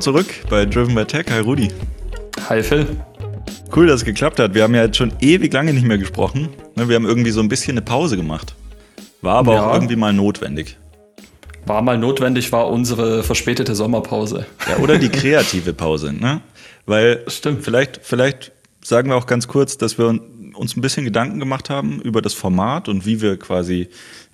Willkommen zurück bei Driven by Tech. Hi Rudi. Hi Phil. Cool, dass es geklappt hat. Wir haben ja jetzt schon ewig lange nicht mehr gesprochen. Ne, wir haben irgendwie so ein bisschen eine Pause gemacht. War aber ja. auch irgendwie mal notwendig. War mal notwendig, war unsere verspätete Sommerpause. Ja, oder die kreative Pause, ne? Weil Stimmt. Vielleicht, vielleicht sagen wir auch ganz kurz, dass wir uns ein bisschen Gedanken gemacht haben über das Format und wie wir quasi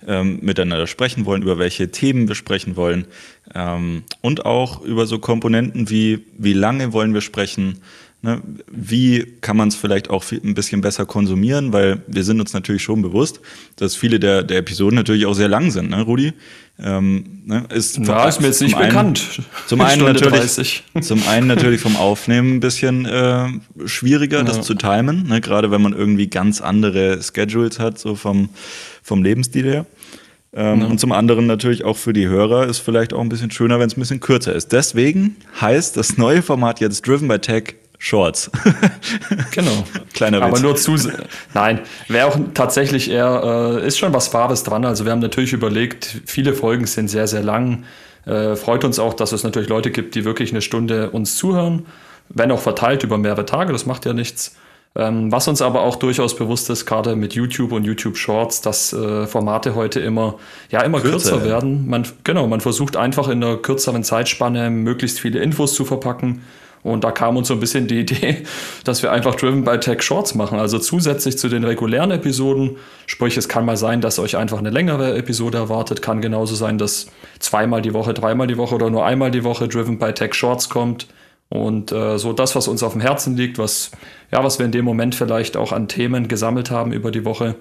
ähm, miteinander sprechen wollen, über welche Themen wir sprechen wollen ähm, und auch über so Komponenten wie, wie lange wollen wir sprechen, Ne, wie kann man es vielleicht auch ein bisschen besser konsumieren? Weil wir sind uns natürlich schon bewusst, dass viele der, der Episoden natürlich auch sehr lang sind, ne, Rudi? Ähm, ne, ist, ja, ist mir jetzt nicht einen, bekannt. Zum einen, natürlich, zum einen natürlich vom Aufnehmen ein bisschen äh, schwieriger, ja. das zu timen, ne, gerade wenn man irgendwie ganz andere Schedules hat, so vom, vom Lebensstil her. Ähm, ja. Und zum anderen natürlich auch für die Hörer ist vielleicht auch ein bisschen schöner, wenn es ein bisschen kürzer ist. Deswegen heißt das neue Format jetzt Driven by Tech Shorts. genau. Kleiner Witz. Aber nur zu. Nein, wäre auch tatsächlich eher, äh, ist schon was Fahres dran. Also wir haben natürlich überlegt, viele Folgen sind sehr, sehr lang. Äh, freut uns auch, dass es natürlich Leute gibt, die wirklich eine Stunde uns zuhören. Wenn auch verteilt über mehrere Tage, das macht ja nichts. Ähm, was uns aber auch durchaus bewusst ist, gerade mit YouTube und YouTube Shorts, dass äh, Formate heute immer, ja, immer kürzer, kürzer werden. Man, genau, man versucht einfach in einer kürzeren Zeitspanne möglichst viele Infos zu verpacken und da kam uns so ein bisschen die Idee, dass wir einfach Driven by Tech Shorts machen. Also zusätzlich zu den regulären Episoden. Sprich, es kann mal sein, dass euch einfach eine längere Episode erwartet. Kann genauso sein, dass zweimal die Woche, dreimal die Woche oder nur einmal die Woche Driven by Tech Shorts kommt. Und äh, so das, was uns auf dem Herzen liegt, was, ja, was wir in dem Moment vielleicht auch an Themen gesammelt haben über die Woche,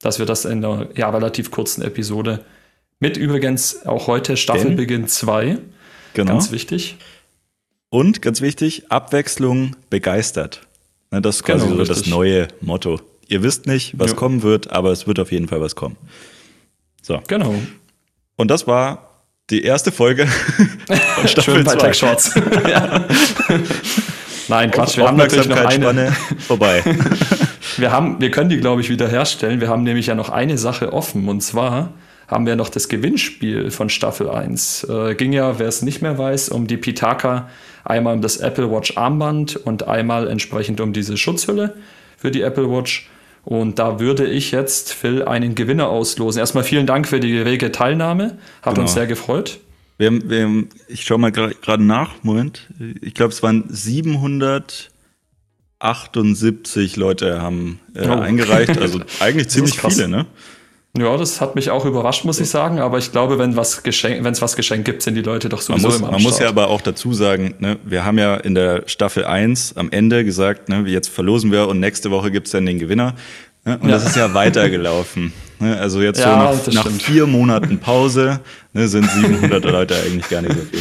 dass wir das in einer ja, relativ kurzen Episode mit übrigens auch heute Staffelbeginn 2. Genau. Ganz wichtig. Und ganz wichtig, Abwechslung begeistert. Ne, das ist quasi genau, so das neue Motto. Ihr wisst nicht, was ja. kommen wird, aber es wird auf jeden Fall was kommen. So. Genau. Und das war die erste Folge von Staffel 2. Shorts. Nein, Quatsch, wir haben natürlich noch eine. vorbei. wir, haben, wir können die, glaube ich, wieder herstellen. Wir haben nämlich ja noch eine Sache offen und zwar haben wir noch das Gewinnspiel von Staffel 1. Äh, ging ja, wer es nicht mehr weiß, um die Pitaka Einmal um das Apple Watch Armband und einmal entsprechend um diese Schutzhülle für die Apple Watch. Und da würde ich jetzt, Phil, einen Gewinner auslosen. Erstmal vielen Dank für die rege Teilnahme. Hat genau. uns sehr gefreut. Wir haben, wir haben, ich schaue mal gerade nach. Moment. Ich glaube, es waren 778 Leute haben äh, oh. eingereicht. Also eigentlich ziemlich viele, ne? Ja, das hat mich auch überrascht, muss ich sagen. Aber ich glaube, wenn was geschenkt, wenn es was geschenkt gibt, sind die Leute doch sowieso man muss, immer Man muss ja aber auch dazu sagen, ne, wir haben ja in der Staffel 1 am Ende gesagt, ne, jetzt verlosen wir und nächste Woche gibt's dann den Gewinner. Ne, und ja. das ist ja weitergelaufen. Ne, also jetzt ja, so nach, nach vier Monaten Pause ne, sind 700 Leute eigentlich gar nicht so viel.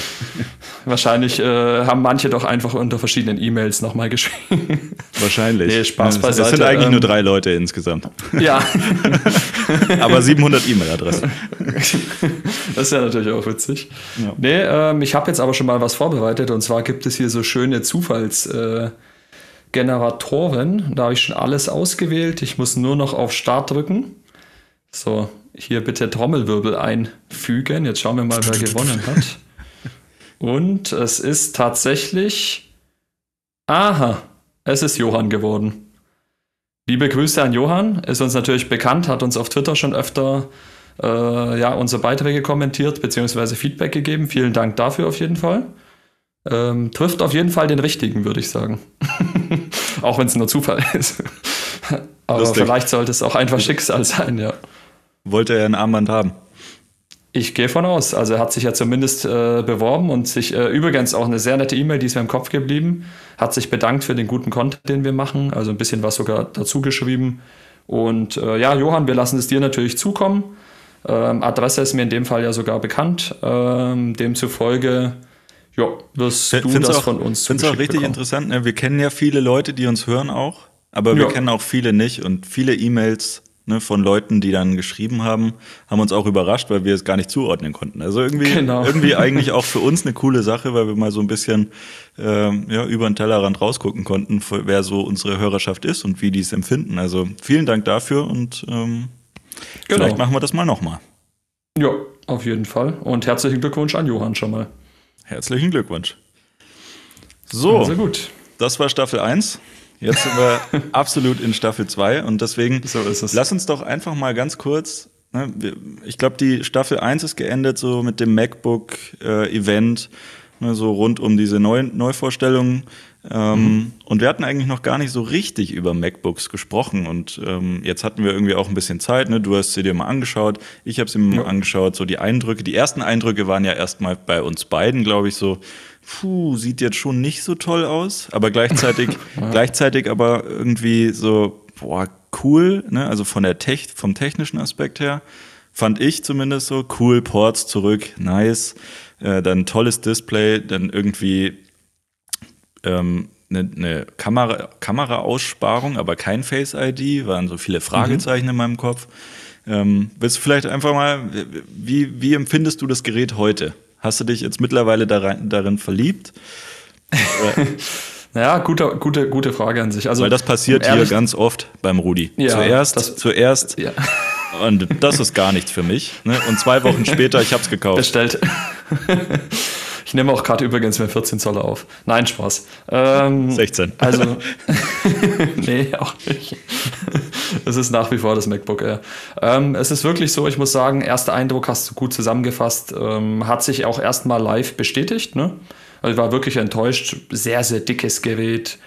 Wahrscheinlich äh, haben manche doch einfach unter verschiedenen E-Mails nochmal geschrieben. Wahrscheinlich. Nee, Spaß beiseite. Es sind eigentlich ähm, nur drei Leute insgesamt. Ja. Aber 700 E-Mail-Adressen. Das ist ja natürlich auch witzig. Ja. Nee, ähm, ich habe jetzt aber schon mal was vorbereitet und zwar gibt es hier so schöne Zufallsgeneratoren. Äh, da habe ich schon alles ausgewählt. Ich muss nur noch auf Start drücken. So, hier bitte Trommelwirbel einfügen. Jetzt schauen wir mal, wer gewonnen hat. Und es ist tatsächlich. Aha, es ist Johann geworden. Liebe Grüße an Johann, ist uns natürlich bekannt, hat uns auf Twitter schon öfter äh, ja, unsere Beiträge kommentiert bzw. Feedback gegeben. Vielen Dank dafür auf jeden Fall. Ähm, trifft auf jeden Fall den richtigen, würde ich sagen. auch wenn es nur Zufall ist. Aber Lustig. vielleicht sollte es auch einfach Schicksal sein, ja. Wollte er ein Armband haben? Ich gehe von aus. Also er hat sich ja zumindest äh, beworben und sich äh, übrigens auch eine sehr nette E-Mail, die ist mir im Kopf geblieben, hat sich bedankt für den guten Content, den wir machen. Also ein bisschen was sogar dazu geschrieben. Und äh, ja, Johann, wir lassen es dir natürlich zukommen. Ähm, Adresse ist mir in dem Fall ja sogar bekannt. Ähm, demzufolge ja, wirst du das auch, von uns Ich finde es auch richtig bekommen. interessant. Ne? Wir kennen ja viele Leute, die uns hören auch, aber wir ja. kennen auch viele nicht und viele E-Mails ne, von Leuten, die dann geschrieben haben, haben uns auch überrascht, weil wir es gar nicht zuordnen konnten. Also irgendwie, genau. irgendwie eigentlich auch für uns eine coole Sache, weil wir mal so ein bisschen ähm, ja, über den Tellerrand rausgucken konnten, wer so unsere Hörerschaft ist und wie die es empfinden. Also vielen Dank dafür und ähm, genau. vielleicht machen wir das mal nochmal. Ja, auf jeden Fall. Und herzlichen Glückwunsch an Johann schon mal. Herzlichen Glückwunsch. So, also gut. Das war Staffel 1. Jetzt sind wir absolut in Staffel 2 und deswegen so lass uns doch einfach mal ganz kurz. Ne, ich glaube, die Staffel 1 ist geendet so mit dem MacBook-Event, äh, ne, so rund um diese Neu Neuvorstellungen. Ähm, mhm. Und wir hatten eigentlich noch gar nicht so richtig über MacBooks gesprochen. Und ähm, jetzt hatten wir irgendwie auch ein bisschen Zeit. Ne? Du hast sie dir mal angeschaut, ich habe sie mir ja. mal angeschaut. So die Eindrücke, die ersten Eindrücke waren ja erstmal bei uns beiden, glaube ich, so puh, sieht jetzt schon nicht so toll aus, aber gleichzeitig, gleichzeitig aber irgendwie so, boah, cool, ne? Also von der Tech, vom technischen Aspekt her, fand ich zumindest so, cool, Ports zurück, nice, äh, dann tolles Display, dann irgendwie ähm, eine, eine Kamera, Kameraaussparung, aber kein Face ID, waren so viele Fragezeichen mhm. in meinem Kopf. Ähm, willst du vielleicht einfach mal, wie, wie empfindest du das Gerät heute? Hast du dich jetzt mittlerweile darin, darin verliebt? Ja, gute, gute, gute Frage an sich. Also, Weil das passiert hier ganz oft beim Rudi. Ja, zuerst, das, zuerst. Ja. Und das ist gar nichts für mich. Ne? Und zwei Wochen später, ich habe es gekauft. Bestellt. Ich nehme auch gerade übrigens mit 14 Zoll auf. Nein, Spaß. Ähm, 16. Also, nee, auch nicht. Es ist nach wie vor das MacBook Air. Ähm, es ist wirklich so, ich muss sagen, erster Eindruck hast du gut zusammengefasst. Ähm, hat sich auch erstmal live bestätigt. Ne? Also ich war wirklich enttäuscht. Sehr, sehr dickes Gerät.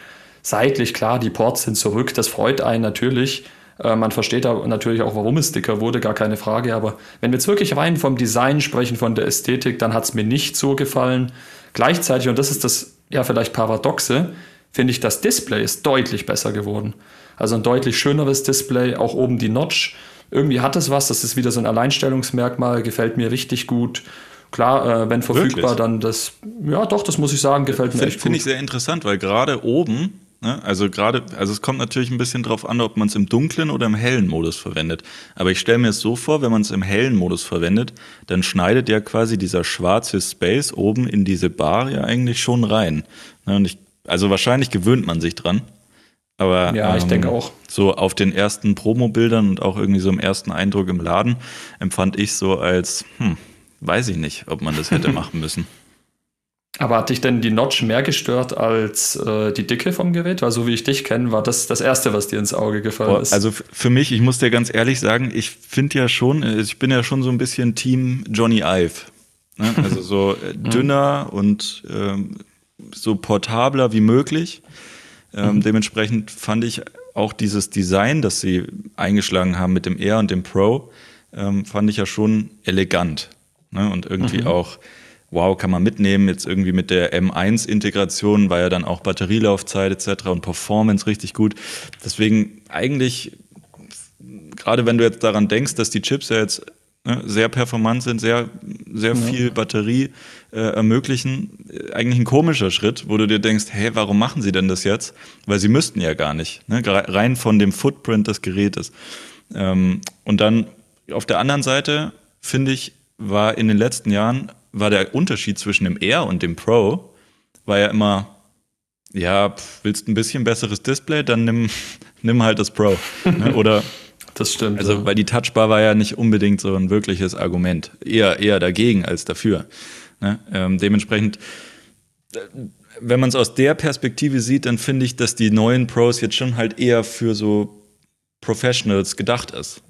Seitlich, klar, die Ports sind zurück. Das freut einen natürlich. Äh, man versteht da natürlich auch, warum es dicker wurde, gar keine Frage. Aber wenn wir jetzt wirklich rein vom Design sprechen, von der Ästhetik, dann hat es mir nicht so gefallen. Gleichzeitig, und das ist das ja vielleicht Paradoxe, finde ich, das Display ist deutlich besser geworden. Also ein deutlich schöneres Display, auch oben die Notch. Irgendwie hat es was, das ist wieder so ein Alleinstellungsmerkmal, gefällt mir richtig gut. Klar, äh, wenn verfügbar, Wirklich? dann das, ja doch, das muss ich sagen, gefällt mir Find, echt gut. Finde ich sehr interessant, weil gerade oben Ne? Also gerade, also es kommt natürlich ein bisschen drauf an, ob man es im dunklen oder im hellen Modus verwendet. Aber ich stelle mir es so vor, wenn man es im hellen Modus verwendet, dann schneidet ja quasi dieser schwarze Space oben in diese Bar ja eigentlich schon rein. Ne? Und ich, also wahrscheinlich gewöhnt man sich dran. Aber ja, ich ähm, denke auch. So auf den ersten Promo-Bildern und auch irgendwie so im ersten Eindruck im Laden empfand ich so als, hm, weiß ich nicht, ob man das hätte machen müssen. Aber hat dich denn die Notch mehr gestört als äh, die Dicke vom Gerät? Weil so wie ich dich kenne, war das das Erste, was dir ins Auge gefallen ist. Also für mich, ich muss dir ganz ehrlich sagen, ich finde ja schon, äh, ich bin ja schon so ein bisschen Team Johnny Ive. Ne? Also so äh, mhm. dünner und ähm, so portabler wie möglich. Ähm, mhm. Dementsprechend fand ich auch dieses Design, das sie eingeschlagen haben mit dem Air und dem Pro, ähm, fand ich ja schon elegant. Ne? Und irgendwie mhm. auch wow, kann man mitnehmen. Jetzt irgendwie mit der M1-Integration war ja dann auch Batterielaufzeit etc. und Performance richtig gut. Deswegen eigentlich, gerade wenn du jetzt daran denkst, dass die Chips ja jetzt ne, sehr performant sind, sehr, sehr ja. viel Batterie äh, ermöglichen, eigentlich ein komischer Schritt, wo du dir denkst, hey, warum machen sie denn das jetzt? Weil sie müssten ja gar nicht, ne? rein von dem Footprint des Gerätes. Ähm, und dann auf der anderen Seite, finde ich, war in den letzten Jahren war der Unterschied zwischen dem Air und dem Pro, war ja immer, ja, willst ein bisschen besseres Display, dann nimm, nimm halt das Pro. ne? Oder das stimmt. Also, weil die Touchbar war ja nicht unbedingt so ein wirkliches Argument. Eher, eher dagegen als dafür. Ne? Ähm, dementsprechend, äh, wenn man es aus der Perspektive sieht, dann finde ich, dass die neuen Pros jetzt schon halt eher für so Professionals gedacht ist.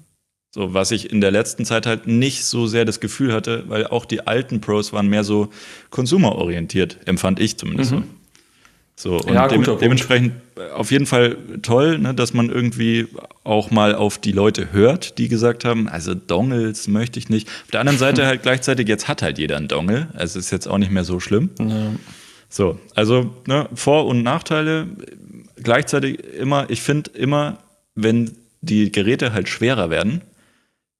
So, was ich in der letzten Zeit halt nicht so sehr das Gefühl hatte, weil auch die alten Pros waren mehr so konsumerorientiert, empfand ich zumindest mhm. so. So, und ja, de dementsprechend auf jeden Fall toll, ne, dass man irgendwie auch mal auf die Leute hört, die gesagt haben, also Dongles möchte ich nicht. Auf der anderen Seite halt gleichzeitig, jetzt hat halt jeder einen Dongle, also ist jetzt auch nicht mehr so schlimm. Ja. So, also ne, Vor- und Nachteile gleichzeitig immer, ich finde immer, wenn die Geräte halt schwerer werden,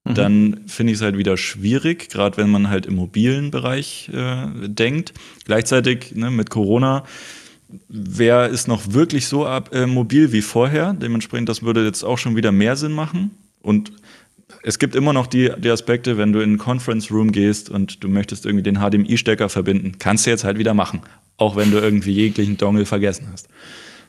Mhm. dann finde ich es halt wieder schwierig, gerade wenn man halt im mobilen Bereich äh, denkt. Gleichzeitig ne, mit Corona, wer ist noch wirklich so ab, äh, mobil wie vorher? Dementsprechend, das würde jetzt auch schon wieder mehr Sinn machen. Und es gibt immer noch die, die Aspekte, wenn du in einen Conference Room gehst und du möchtest irgendwie den HDMI-Stecker verbinden, kannst du jetzt halt wieder machen. Auch wenn du irgendwie jeglichen Dongle vergessen hast.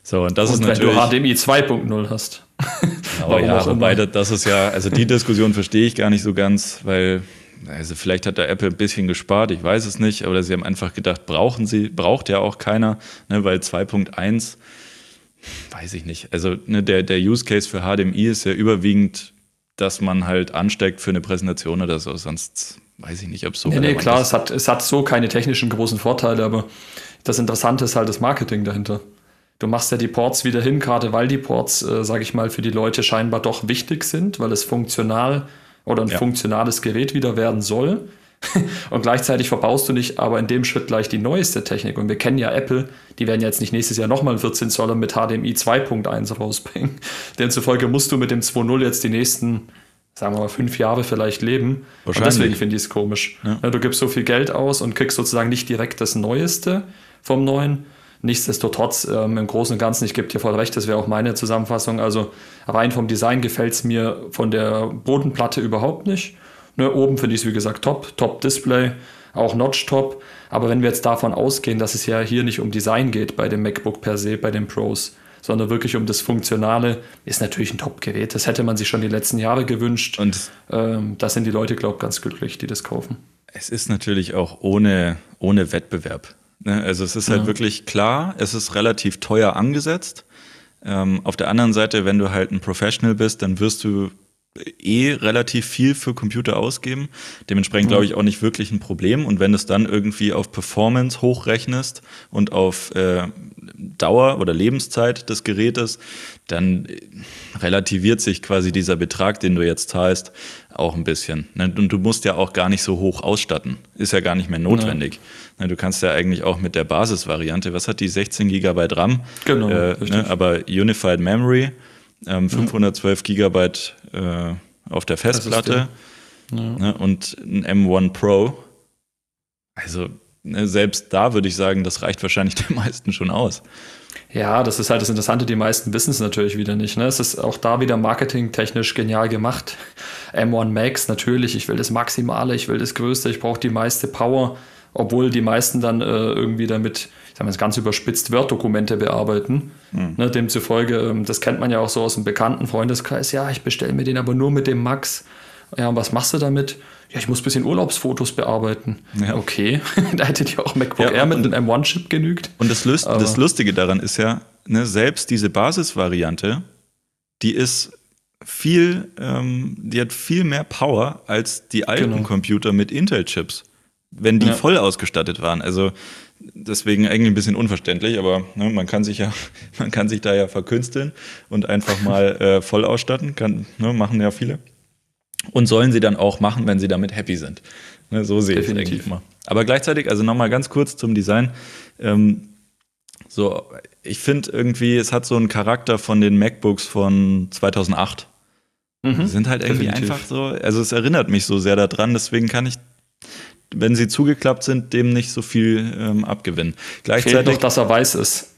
So, und das und ist natürlich. Wenn du HDMI 2.0 hast. Aber ja, wobei das ist ja, also die Diskussion verstehe ich gar nicht so ganz, weil also vielleicht hat da Apple ein bisschen gespart, ich weiß es nicht, oder sie haben einfach gedacht, brauchen sie, braucht ja auch keiner, ne, weil 2.1, weiß ich nicht. Also ne, der, der Use Case für HDMI ist ja überwiegend, dass man halt ansteckt für eine Präsentation oder so, sonst weiß ich nicht, ob es so Nee, nee klar, es hat, es hat so keine technischen großen Vorteile, aber das Interessante ist halt das Marketing dahinter. Du machst ja die Ports wieder hin, gerade weil die Ports, äh, sage ich mal, für die Leute scheinbar doch wichtig sind, weil es funktional oder ein ja. funktionales Gerät wieder werden soll. und gleichzeitig verbaust du nicht aber in dem Schritt gleich die neueste Technik. Und wir kennen ja Apple, die werden jetzt nicht nächstes Jahr nochmal einen 14 Zoller mit HDMI 2.1 rausbringen. Demzufolge musst du mit dem 2.0 jetzt die nächsten, sagen wir mal, fünf Jahre vielleicht leben. Und deswegen finde ich es komisch. Ja. Du gibst so viel Geld aus und kriegst sozusagen nicht direkt das Neueste vom Neuen, Nichtsdestotrotz, ähm, im Großen und Ganzen, ich gebe dir voll recht, das wäre auch meine Zusammenfassung. Also rein vom Design gefällt es mir von der Bodenplatte überhaupt nicht. Ne, oben finde ich es, wie gesagt, top, top Display, auch Notch top. Aber wenn wir jetzt davon ausgehen, dass es ja hier nicht um Design geht bei dem MacBook per se, bei den Pros, sondern wirklich um das Funktionale, ist natürlich ein Top-Gerät. Das hätte man sich schon die letzten Jahre gewünscht. Und ähm, da sind die Leute, glaube ich, ganz glücklich, die das kaufen. Es ist natürlich auch ohne, ohne Wettbewerb. Ne? Also es ist halt ja. wirklich klar, es ist relativ teuer angesetzt. Ähm, auf der anderen Seite, wenn du halt ein Professional bist, dann wirst du eh relativ viel für Computer ausgeben. Dementsprechend glaube ich auch nicht wirklich ein Problem. Und wenn du es dann irgendwie auf Performance hochrechnest und auf äh, Dauer oder Lebenszeit des Gerätes, dann relativiert sich quasi dieser Betrag, den du jetzt zahlst, auch ein bisschen. Ne? Und du musst ja auch gar nicht so hoch ausstatten. Ist ja gar nicht mehr notwendig. Ja. Ne, du kannst ja eigentlich auch mit der Basisvariante, was hat die 16 GB RAM? Genau. Äh, ne, aber Unified Memory, ähm, 512 ja. Äh, auf der Festplatte ja. ne, und ein M1 Pro. Also ne, selbst da würde ich sagen, das reicht wahrscheinlich den meisten schon aus. Ja, das ist halt das Interessante, die meisten wissen es natürlich wieder nicht. Ne? Es ist auch da wieder marketingtechnisch genial gemacht. M1 Max, natürlich, ich will das Maximale, ich will das Größte, ich brauche die meiste Power, obwohl die meisten dann äh, irgendwie damit, ich sage mal, ganz überspitzt Word-Dokumente bearbeiten. Mhm. Ne? Demzufolge, ähm, das kennt man ja auch so aus dem bekannten Freundeskreis, ja, ich bestelle mir den aber nur mit dem Max. Ja, und was machst du damit? Ja, ich muss ein bisschen Urlaubsfotos bearbeiten. Ja. Okay, da hätte dir auch MacBook ja, Air mit einem M1-Chip genügt. Und das, Lust, das Lustige daran ist ja, ne, selbst diese Basisvariante, die ist viel, ähm, die hat viel mehr Power als die alten genau. Computer mit Intel-Chips, wenn die ja. voll ausgestattet waren. Also deswegen eigentlich ein bisschen unverständlich, aber ne, man kann sich ja, man kann sich da ja verkünsteln und einfach mal äh, voll ausstatten, kann, ne, machen ja viele. Und sollen sie dann auch machen, wenn sie damit happy sind. Ne, so sehe ich es eigentlich mal. Aber gleichzeitig, also nochmal ganz kurz zum Design. Ähm, so, ich finde irgendwie, es hat so einen Charakter von den MacBooks von 2008. Mhm, die sind halt irgendwie definitiv. einfach so, also es erinnert mich so sehr daran, deswegen kann ich, wenn sie zugeklappt sind, dem nicht so viel ähm, abgewinnen. Gleichzeitig, Fehlt noch, dass er weiß ist.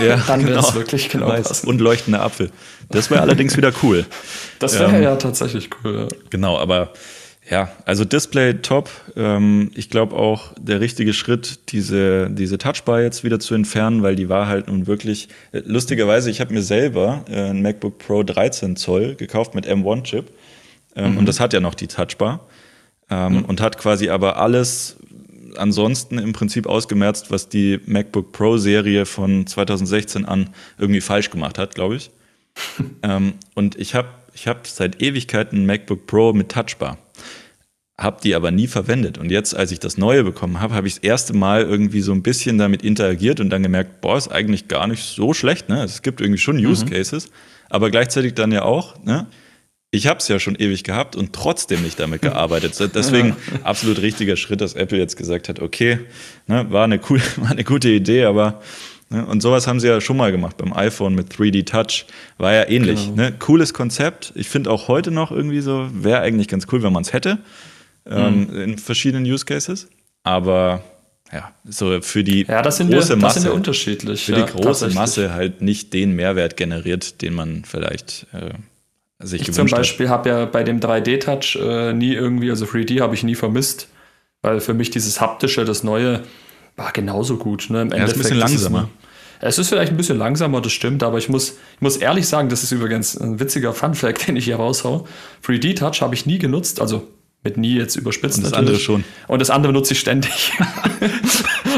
Ja, dann genau, es wirklich genau weiß. Und leuchtender Apfel. Das wäre allerdings wieder cool. Das wäre ähm, ja tatsächlich cool. Ja. Genau, aber ja, also Display top. Ähm, ich glaube auch der richtige Schritt, diese, diese Touchbar jetzt wieder zu entfernen, weil die war halt nun wirklich, äh, lustigerweise, ich habe mir selber äh, ein MacBook Pro 13 Zoll gekauft mit M1-Chip ähm, mhm. und das hat ja noch die Touchbar ähm, mhm. und hat quasi aber alles ansonsten im Prinzip ausgemerzt, was die MacBook Pro Serie von 2016 an irgendwie falsch gemacht hat, glaube ich. ähm, und ich habe ich hab seit Ewigkeiten ein MacBook Pro mit Touchbar habe die aber nie verwendet. Und jetzt, als ich das Neue bekommen habe, habe ich das erste Mal irgendwie so ein bisschen damit interagiert und dann gemerkt, boah, ist eigentlich gar nicht so schlecht. Ne? Es gibt irgendwie schon Use mhm. Cases, mhm. aber gleichzeitig dann ja auch, ne? Ich habe es ja schon ewig gehabt und trotzdem nicht damit gearbeitet. Deswegen absolut richtiger Schritt, dass Apple jetzt gesagt hat, okay, ne, war, eine cool, war eine gute Idee, aber ne, und sowas haben sie ja schon mal gemacht beim iPhone mit 3D Touch. War ja ähnlich. Genau. Ne? Cooles Konzept. Ich finde auch heute noch irgendwie so, wäre eigentlich ganz cool, wenn man es hätte ähm, mhm. in verschiedenen Use Cases. Aber ja, so für die ja, große wir, Masse. sind wir unterschiedlich. Für ja, die große Masse halt nicht den Mehrwert generiert, den man vielleicht äh, sich ich zum Beispiel habe ja bei dem 3D-Touch äh, nie irgendwie, also 3D habe ich nie vermisst, weil für mich dieses haptische, das Neue, war genauso gut. Ne? Im ja, Endeffekt ist ein bisschen langsamer. Es ist vielleicht ein bisschen langsamer, das stimmt, aber ich muss, ich muss ehrlich sagen, das ist übrigens ein witziger Fun-Fact, den ich hier raushau. 3D-Touch habe ich nie genutzt, also mit nie jetzt überspitzt. Und das natürlich. andere schon. Und das andere nutze ich ständig.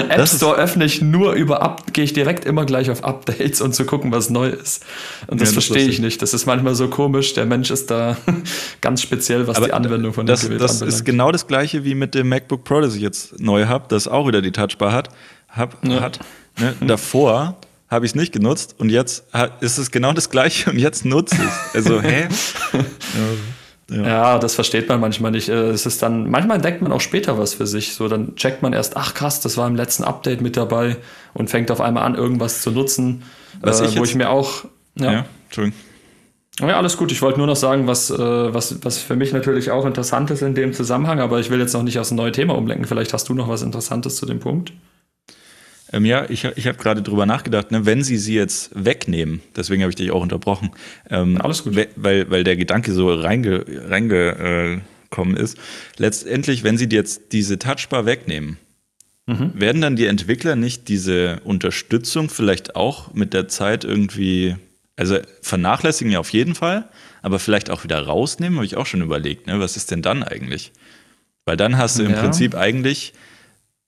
App Store öffne ich nur über Up, gehe ich direkt immer gleich auf Updates und zu gucken, was neu ist. Und das ja, verstehe ich nicht. Das ist manchmal so komisch. Der Mensch ist da ganz speziell, was Aber die Anwendung von das, dem Gerät Das anbelangt. ist genau das gleiche wie mit dem MacBook Pro, das ich jetzt neu habe, das auch wieder die Touchbar hat. Hab, ja. hat ne? Davor habe ich es nicht genutzt und jetzt ist es genau das gleiche und jetzt nutze ich es. Also, hä? Ja. ja. das versteht man manchmal nicht. Äh, es ist dann, manchmal entdeckt man auch später was für sich. So, dann checkt man erst, ach krass, das war im letzten Update mit dabei und fängt auf einmal an, irgendwas zu nutzen. Was äh, ich wo ich mir auch. Ja, ja Entschuldigung. Ja, alles gut. Ich wollte nur noch sagen, was, äh, was, was für mich natürlich auch interessant ist in dem Zusammenhang, aber ich will jetzt noch nicht aus ein neues Thema umlenken. Vielleicht hast du noch was Interessantes zu dem Punkt. Ähm, ja, ich, ich habe gerade drüber nachgedacht, ne, wenn sie sie jetzt wegnehmen, deswegen habe ich dich auch unterbrochen. Ähm, Alles gut. Weil, weil der Gedanke so reingekommen reinge, äh, ist. Letztendlich, wenn sie jetzt diese Touchbar wegnehmen, mhm. werden dann die Entwickler nicht diese Unterstützung vielleicht auch mit der Zeit irgendwie, also vernachlässigen ja auf jeden Fall, aber vielleicht auch wieder rausnehmen, habe ich auch schon überlegt. Ne? Was ist denn dann eigentlich? Weil dann hast du im ja. Prinzip eigentlich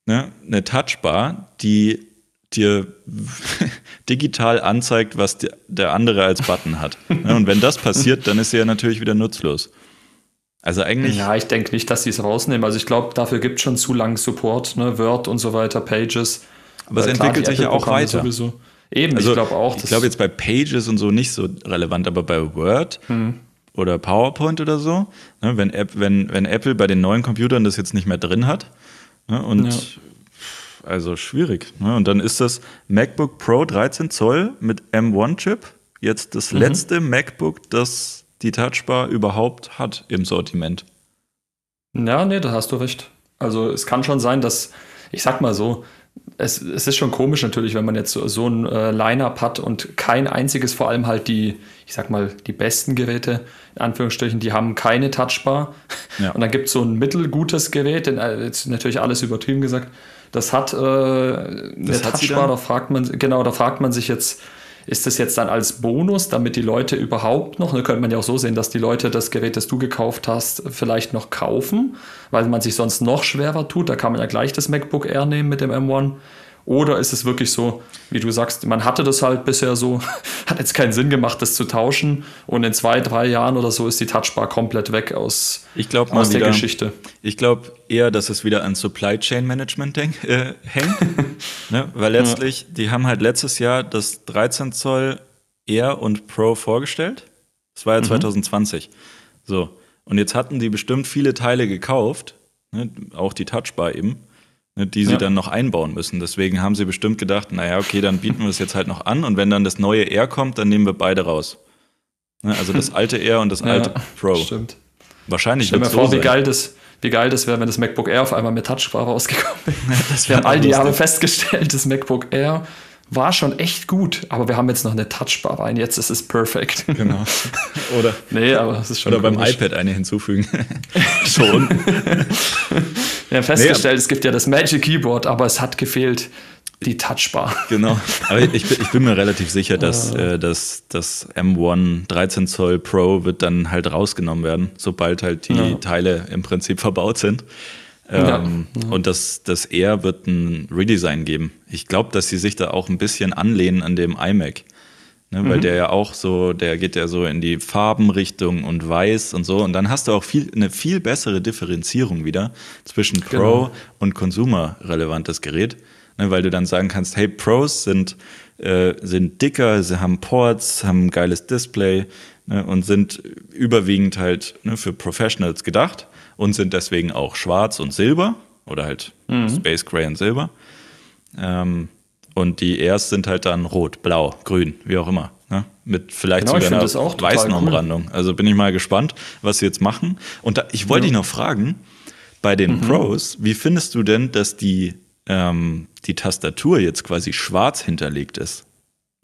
ne, eine Touchbar, die dir digital anzeigt, was der andere als Button hat. Ne, und wenn das passiert, dann ist sie ja natürlich wieder nutzlos. Also eigentlich. Ja, ich denke nicht, dass sie es rausnehmen. Also ich glaube, dafür gibt es schon zu lange Support, ne? Word und so weiter, Pages. Aber es entwickelt sich ja auch weiter. Sowieso. Eben, also, ich glaube auch. Ich glaube jetzt bei Pages und so nicht so relevant, aber bei Word hm. oder PowerPoint oder so, ne, wenn, wenn, wenn Apple bei den neuen Computern das jetzt nicht mehr drin hat, Ne? Und ja. also schwierig. Ne? Und dann ist das MacBook Pro 13 Zoll mit M1-Chip jetzt das mhm. letzte MacBook, das die Touchbar überhaupt hat im Sortiment. Ja, nee, da hast du recht. Also es kann schon sein, dass, ich sag mal so, es, es ist schon komisch natürlich, wenn man jetzt so, so ein äh, Line-Up hat und kein einziges, vor allem halt die, ich sag mal, die besten Geräte, in Anführungsstrichen, die haben keine Touchbar. Ja. Und dann gibt es so ein mittelgutes Gerät, denn, äh, jetzt natürlich alles übertrieben gesagt, das hat äh, eine das Touchbar, da fragt man, genau, da fragt man sich jetzt, ist das jetzt dann als Bonus, damit die Leute überhaupt noch, da könnte man ja auch so sehen, dass die Leute das Gerät, das du gekauft hast, vielleicht noch kaufen, weil man sich sonst noch schwerer tut. Da kann man ja gleich das MacBook Air nehmen mit dem M1. Oder ist es wirklich so, wie du sagst, man hatte das halt bisher so, hat jetzt keinen Sinn gemacht, das zu tauschen und in zwei, drei Jahren oder so ist die Touchbar komplett weg aus, ich glaub, aus der wieder, Geschichte. Ich glaube eher, dass es wieder an Supply Chain Management denk, äh, hängt, ne? weil letztlich, ja. die haben halt letztes Jahr das 13 Zoll Air und Pro vorgestellt. Das war ja mhm. 2020. So. Und jetzt hatten die bestimmt viele Teile gekauft, ne? auch die Touchbar eben die sie ja. dann noch einbauen müssen. Deswegen haben sie bestimmt gedacht, naja, okay, dann bieten wir es jetzt halt noch an und wenn dann das neue Air kommt, dann nehmen wir beide raus. Ne, also das alte Air und das ja, alte Pro. Stimmt. Wahrscheinlich Stell mir vor, so wie geil das, wie geil das wäre, wenn das MacBook Air auf einmal mit Touchbar rausgekommen wäre. wir haben all die Jahre festgestellt, das MacBook Air war schon echt gut, aber wir haben jetzt noch eine Touchbar rein, jetzt ist es perfekt. Genau. Oder, nee, aber es ist schon oder beim iPad eine hinzufügen. schon. Wir haben festgestellt, nee, es gibt ja das Magic Keyboard, aber es hat gefehlt die Touchbar. Genau. Aber ich, ich bin mir relativ sicher, dass äh, das, das M1 13 Zoll Pro wird dann halt rausgenommen werden, sobald halt die ja. Teile im Prinzip verbaut sind. Ähm, ja. Und das, das Air wird ein Redesign geben. Ich glaube, dass sie sich da auch ein bisschen anlehnen an dem iMac. Ne, mhm. Weil der ja auch so, der geht ja so in die Farbenrichtung und weiß und so. Und dann hast du auch viel, eine viel bessere Differenzierung wieder zwischen Pro genau. und Consumer-relevantes Gerät. Ne, weil du dann sagen kannst, hey, Pros sind, äh, sind dicker, sie haben Ports, haben ein geiles Display ne, und sind überwiegend halt ne, für Professionals gedacht und sind deswegen auch schwarz und silber oder halt mhm. Space Gray und Silber. Ähm, und die Airs sind halt dann rot, blau, grün, wie auch immer. Ne? Mit vielleicht genau, sogar einer weißen cool. Umrandung. Also bin ich mal gespannt, was sie jetzt machen. Und da, ich wollte ja. dich noch fragen, bei den mhm. Pros, wie findest du denn, dass die, ähm, die Tastatur jetzt quasi schwarz hinterlegt ist?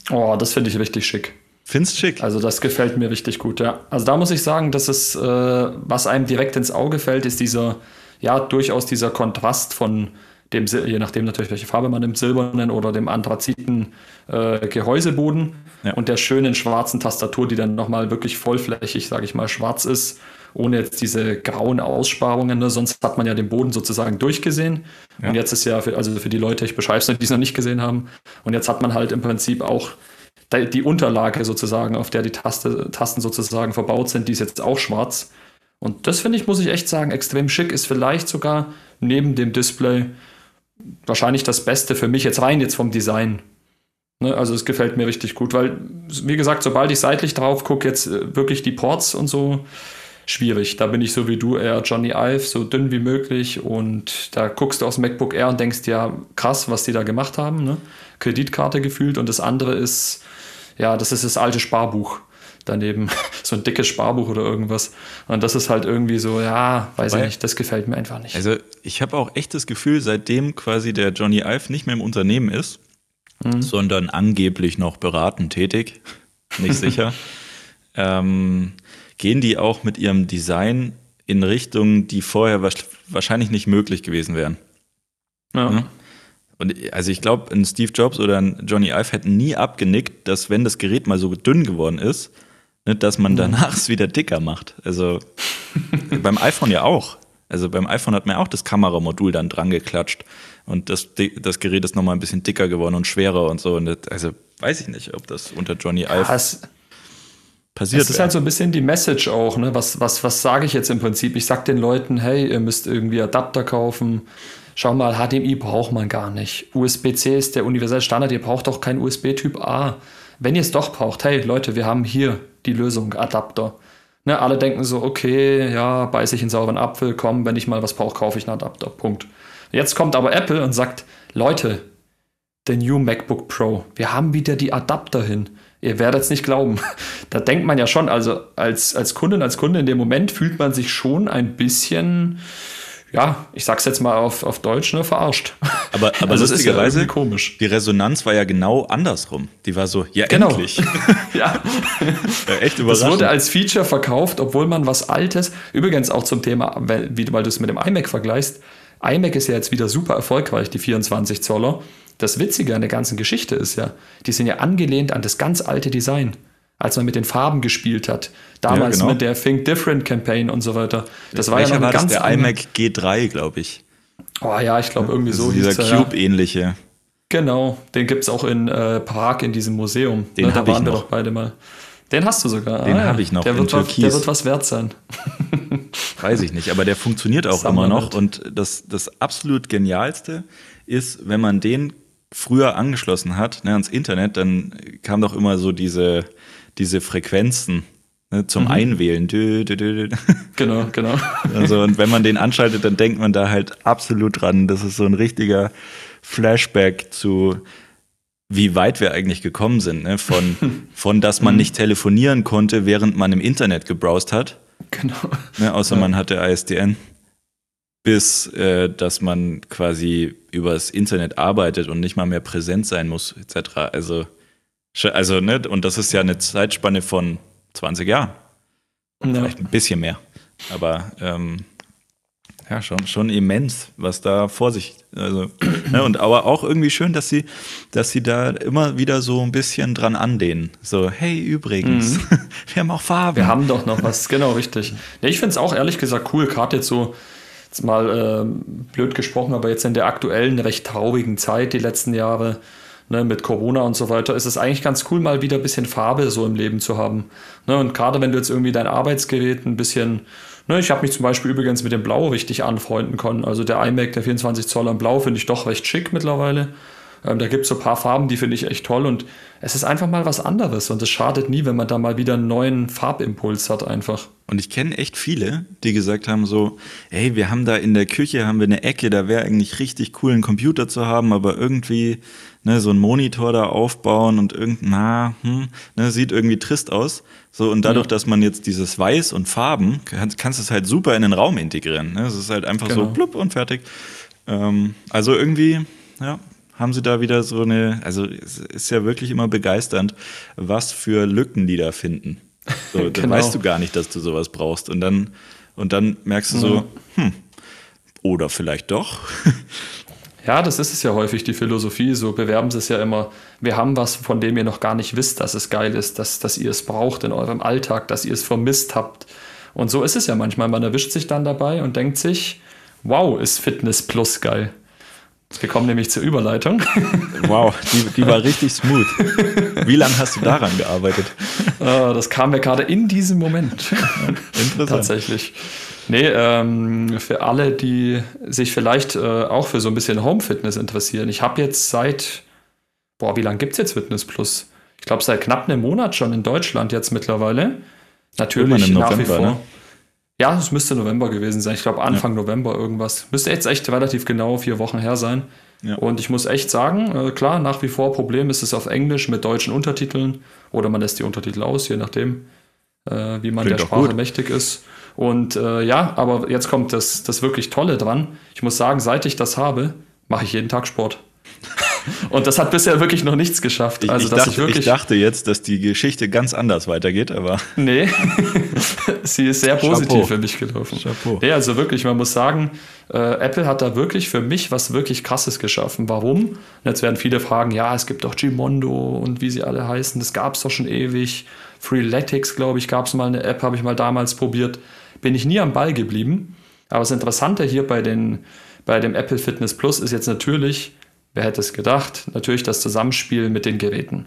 Oh, das finde ich richtig schick. Findest schick? Also das gefällt mir richtig gut, ja. Also da muss ich sagen, dass es, äh, was einem direkt ins Auge fällt, ist dieser, ja, durchaus dieser Kontrast von dem, je nachdem natürlich, welche Farbe man nimmt, silbernen oder dem anthraziten äh, Gehäuseboden ja. und der schönen schwarzen Tastatur, die dann nochmal wirklich vollflächig, sage ich mal, schwarz ist, ohne jetzt diese grauen Aussparungen. Ne? Sonst hat man ja den Boden sozusagen durchgesehen. Ja. Und jetzt ist ja, für, also für die Leute, ich beschreibe es nicht, die es noch nicht gesehen haben. Und jetzt hat man halt im Prinzip auch die Unterlage sozusagen, auf der die Taste, Tasten sozusagen verbaut sind, die ist jetzt auch schwarz. Und das finde ich, muss ich echt sagen, extrem schick. Ist vielleicht sogar neben dem Display wahrscheinlich das Beste für mich jetzt rein jetzt vom Design. Ne, also es gefällt mir richtig gut, weil, wie gesagt, sobald ich seitlich drauf gucke, jetzt äh, wirklich die Ports und so, schwierig. Da bin ich so wie du eher Johnny Ive, so dünn wie möglich und da guckst du aufs MacBook Air und denkst, ja, krass, was die da gemacht haben. Ne? Kreditkarte gefühlt und das andere ist, ja, das ist das alte Sparbuch daneben so ein dickes Sparbuch oder irgendwas. Und das ist halt irgendwie so, ja, weiß Weil, ich nicht, das gefällt mir einfach nicht. Also ich habe auch echt das Gefühl, seitdem quasi der Johnny Ive nicht mehr im Unternehmen ist, mhm. sondern angeblich noch beratend tätig, nicht sicher, ähm, gehen die auch mit ihrem Design in Richtungen, die vorher wahrscheinlich nicht möglich gewesen wären. Ja. ja? Und also ich glaube, ein Steve Jobs oder ein Johnny Ive hätten nie abgenickt, dass wenn das Gerät mal so dünn geworden ist, dass man danach es wieder dicker macht. Also beim iPhone ja auch. Also beim iPhone hat man auch das Kameramodul dann dran geklatscht und das, das Gerät ist nochmal ein bisschen dicker geworden und schwerer und so. Und das, also weiß ich nicht, ob das unter Johnny Ive ja, passiert. Das ist halt so ein bisschen die Message auch. Ne? Was, was, was sage ich jetzt im Prinzip? Ich sage den Leuten, hey, ihr müsst irgendwie Adapter kaufen. Schau mal, HDMI braucht man gar nicht. USB-C ist der universelle Standard. Ihr braucht doch kein USB-Typ A. Wenn ihr es doch braucht, hey Leute, wir haben hier die Lösung, Adapter. Ne, alle denken so, okay, ja, beiße ich in sauren Apfel, komm, wenn ich mal was brauche, kaufe ich einen Adapter. Punkt. Jetzt kommt aber Apple und sagt, Leute, der New MacBook Pro, wir haben wieder die Adapter hin. Ihr werdet es nicht glauben. Da denkt man ja schon, also als, als Kundin, als Kunde in dem Moment fühlt man sich schon ein bisschen ja, ich sag's jetzt mal auf, auf Deutsch, ne, verarscht. Aber, aber also lustigerweise, ja komisch. die Resonanz war ja genau andersrum. Die war so, ja, genau. endlich. ja. ja. Echt überraschend. Das wurde als Feature verkauft, obwohl man was Altes, übrigens auch zum Thema, weil, weil du es mit dem iMac vergleichst, iMac ist ja jetzt wieder super erfolgreich, die 24 Zoller. Das Witzige an der ganzen Geschichte ist ja, die sind ja angelehnt an das ganz alte Design als man mit den Farben gespielt hat. Damals ja, genau. mit der Think Different Campaign und so weiter. Das war Welcher ja noch war ganz das der iMac G3, glaube ich. Oh ja, ich glaube irgendwie so. Dieser Cube-ähnliche. Genau, den gibt es auch in äh, Prag in diesem Museum. Den ne, waren wir doch beide mal. Den hast du sogar. Den ah, habe ich noch. Der wird, was, der wird was wert sein. Weiß ich nicht, aber der funktioniert auch immer noch. Und das, das absolut Genialste ist, wenn man den früher angeschlossen hat ne, ans Internet, dann kam doch immer so diese diese Frequenzen ne, zum mhm. Einwählen. Dö, dö, dö, genau, genau. Also, und wenn man den anschaltet, dann denkt man da halt absolut dran. Das ist so ein richtiger Flashback zu, wie weit wir eigentlich gekommen sind. Ne? Von, von, dass man mhm. nicht telefonieren konnte, während man im Internet gebrowst hat. Genau. Ne, außer ja. man hatte ISDN. Bis, äh, dass man quasi übers Internet arbeitet und nicht mal mehr präsent sein muss, etc. Also, also, ne, und das ist ja eine Zeitspanne von 20 Jahren. Ja. Vielleicht ein bisschen mehr. Aber ähm, ja, schon, schon immens, was da vor sich. Also, ne, und aber auch irgendwie schön, dass sie, dass sie da immer wieder so ein bisschen dran anlehnen. So, hey, übrigens, mhm. wir haben auch Farben. Wir haben doch noch was, genau, richtig. Ja, ich finde es auch ehrlich gesagt cool, gerade jetzt so, jetzt mal äh, blöd gesprochen, aber jetzt in der aktuellen, recht traurigen Zeit, die letzten Jahre, ne, mit Corona und so weiter, ist es eigentlich ganz cool, mal wieder ein bisschen Farbe so im Leben zu haben. Ne, und gerade wenn du jetzt irgendwie dein Arbeitsgerät ein bisschen, ne, ich habe mich zum Beispiel übrigens mit dem Blau richtig anfreunden können. Also der iMac, der 24 Zoll am Blau, finde ich doch recht schick mittlerweile. Ähm, da gibt es so ein paar Farben, die finde ich echt toll und es ist einfach mal was anderes und es schadet nie, wenn man da mal wieder einen neuen Farbimpuls hat einfach. Und ich kenne echt viele, die gesagt haben so, hey, wir haben da in der Küche haben wir eine Ecke, da wäre eigentlich richtig cool, einen Computer zu haben, aber irgendwie ne, so einen Monitor da aufbauen und irgend, na, hm, ne, sieht irgendwie trist aus. So, und dadurch, ja. dass man jetzt dieses Weiß und Farben, kannst, kannst du es halt super in den Raum integrieren. Ne? Es ist halt einfach genau. so blub und fertig. Ähm, also irgendwie, ja, haben sie da wieder so eine, also es ist ja wirklich immer begeisternd, was für Lücken die da finden. So, genau. Dann weißt du gar nicht, dass du sowas brauchst. Und dann, und dann merkst du so, hm, oder vielleicht doch. Ja, das ist es ja häufig, die Philosophie. So bewerben sie es ja immer. Wir haben was, von dem ihr noch gar nicht wisst, dass es geil ist, dass, dass ihr es braucht in eurem Alltag, dass ihr es vermisst habt. Und so ist es ja manchmal. Man erwischt sich dann dabei und denkt sich, wow, ist Fitness Plus geil. Wir kommen nämlich zur Überleitung. Wow, die, die war richtig smooth. Wie lange hast du daran gearbeitet? Ah, das kam mir gerade in diesem Moment. Interessant. Tatsächlich. Nee, ähm, für alle, die sich vielleicht äh, auch für so ein bisschen Home-Fitness interessieren. Ich habe jetzt seit, boah, wie lange gibt es jetzt Fitness Plus? Ich glaube, seit knapp einem Monat schon in Deutschland jetzt mittlerweile. Natürlich nach wie vor. Ne? Ja, es müsste November gewesen sein. Ich glaube, Anfang ja. November irgendwas. Müsste jetzt echt relativ genau vier Wochen her sein. Ja. Und ich muss echt sagen, äh, klar, nach wie vor Problem ist es auf Englisch mit deutschen Untertiteln oder man lässt die Untertitel aus, je nachdem, äh, wie man Klingt der Sprache mächtig ist. Und äh, ja, aber jetzt kommt das, das wirklich Tolle dran. Ich muss sagen, seit ich das habe, mache ich jeden Tag Sport. Und das hat bisher wirklich noch nichts geschafft. Also, ich, dachte, ich, wirklich, ich dachte jetzt, dass die Geschichte ganz anders weitergeht, aber. Nee, sie ist sehr positiv Chapeau. für mich gelaufen. Chapeau. Nee, also wirklich, man muss sagen, äh, Apple hat da wirklich für mich was wirklich Krasses geschaffen. Warum? Und jetzt werden viele fragen, ja, es gibt doch Gmondo und wie sie alle heißen, das gab es doch schon ewig. Freeletics, glaube ich, gab es mal eine App, habe ich mal damals probiert. Bin ich nie am Ball geblieben. Aber das Interessante hier bei, den, bei dem Apple Fitness Plus ist jetzt natürlich, wer hätte es gedacht, natürlich das Zusammenspiel mit den Geräten.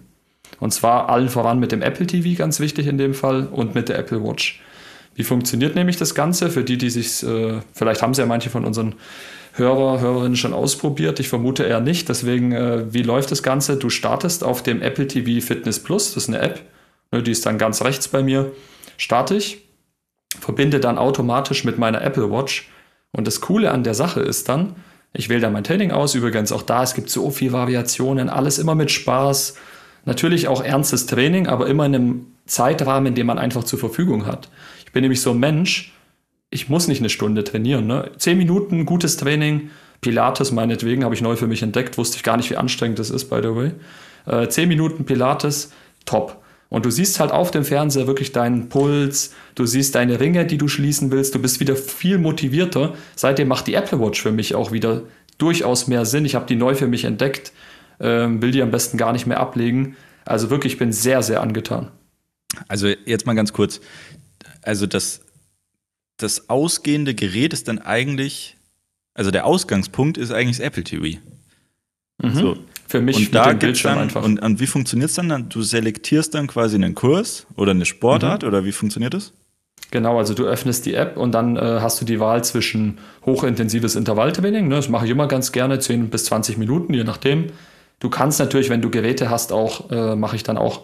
Und zwar allen voran mit dem Apple TV, ganz wichtig in dem Fall, und mit der Apple Watch. Wie funktioniert nämlich das Ganze? Für die, die sich, äh, vielleicht haben sie ja manche von unseren Hörer, Hörerinnen schon ausprobiert. Ich vermute eher nicht. Deswegen, äh, wie läuft das Ganze? Du startest auf dem Apple TV Fitness Plus, das ist eine App, ne, die ist dann ganz rechts bei mir. Starte ich, verbinde dann automatisch mit meiner Apple Watch. Und das Coole an der Sache ist dann, ich wähle dann mein Training aus. Übrigens auch da, es gibt so viele Variationen, alles immer mit Spaß. Natürlich auch ernstes Training, aber immer in einem Zeitrahmen, den man einfach zur Verfügung hat. Ich bin nämlich so ein Mensch, ich muss nicht eine Stunde trainieren. Ne? Zehn Minuten gutes Training, Pilates meinetwegen, habe ich neu für mich entdeckt, wusste ich gar nicht, wie anstrengend das ist, by the way. Äh, zehn Minuten Pilates, top. Und du siehst halt auf dem Fernseher wirklich deinen Puls, du siehst deine Ringe, die du schließen willst, du bist wieder viel motivierter. Seitdem macht die Apple Watch für mich auch wieder durchaus mehr Sinn. Ich habe die neu für mich entdeckt, will die am besten gar nicht mehr ablegen. Also wirklich, ich bin sehr, sehr angetan. Also jetzt mal ganz kurz. Also das, das ausgehende Gerät ist dann eigentlich, also der Ausgangspunkt ist eigentlich das Apple TV. Mhm. So. Für mich und da gibt's dann, einfach. Und, und wie funktioniert es dann? Du selektierst dann quasi einen Kurs oder eine Sportart mhm. oder wie funktioniert das? Genau, also du öffnest die App und dann äh, hast du die Wahl zwischen hochintensives Intervalltraining, ne, das mache ich immer ganz gerne, 10 bis 20 Minuten, je nachdem. Du kannst natürlich, wenn du Geräte hast, auch, äh, mache ich dann auch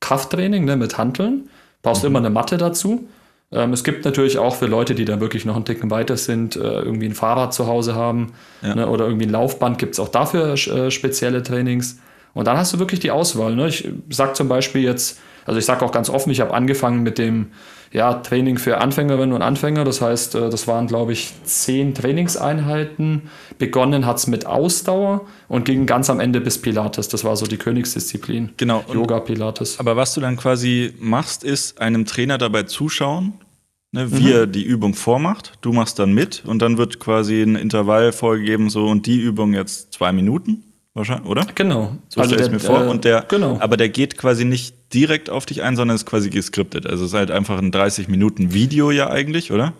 Krafttraining ne, mit Hanteln. Brauchst mhm. immer eine Matte dazu. Ähm, es gibt natürlich auch für Leute, die dann wirklich noch einen Ticken weiter sind, äh, irgendwie ein Fahrrad zu Hause haben ja. ne, oder irgendwie ein Laufband, gibt es auch dafür äh, spezielle Trainings. Und dann hast du wirklich die Auswahl. Ne? Ich sage zum Beispiel jetzt, also ich sage auch ganz offen, ich habe angefangen mit dem ja, Training für Anfängerinnen und Anfänger. Das heißt, äh, das waren, glaube ich, zehn Trainingseinheiten. Begonnen hat es mit Ausdauer und ging ganz am Ende bis Pilates. Das war so die Königsdisziplin. Genau. Yoga, Pilates. Aber was du dann quasi machst, ist einem Trainer dabei zuschauen, ne, wie mhm. er die Übung vormacht. Du machst dann mit und dann wird quasi ein Intervall vorgegeben, so und die Übung jetzt zwei Minuten. Wahrscheinlich, oder? Genau. So also stelle ich mir vor. Äh, und der, genau. Aber der geht quasi nicht direkt auf dich ein, sondern ist quasi geskriptet. Also es ist halt einfach ein 30 Minuten Video ja eigentlich, oder?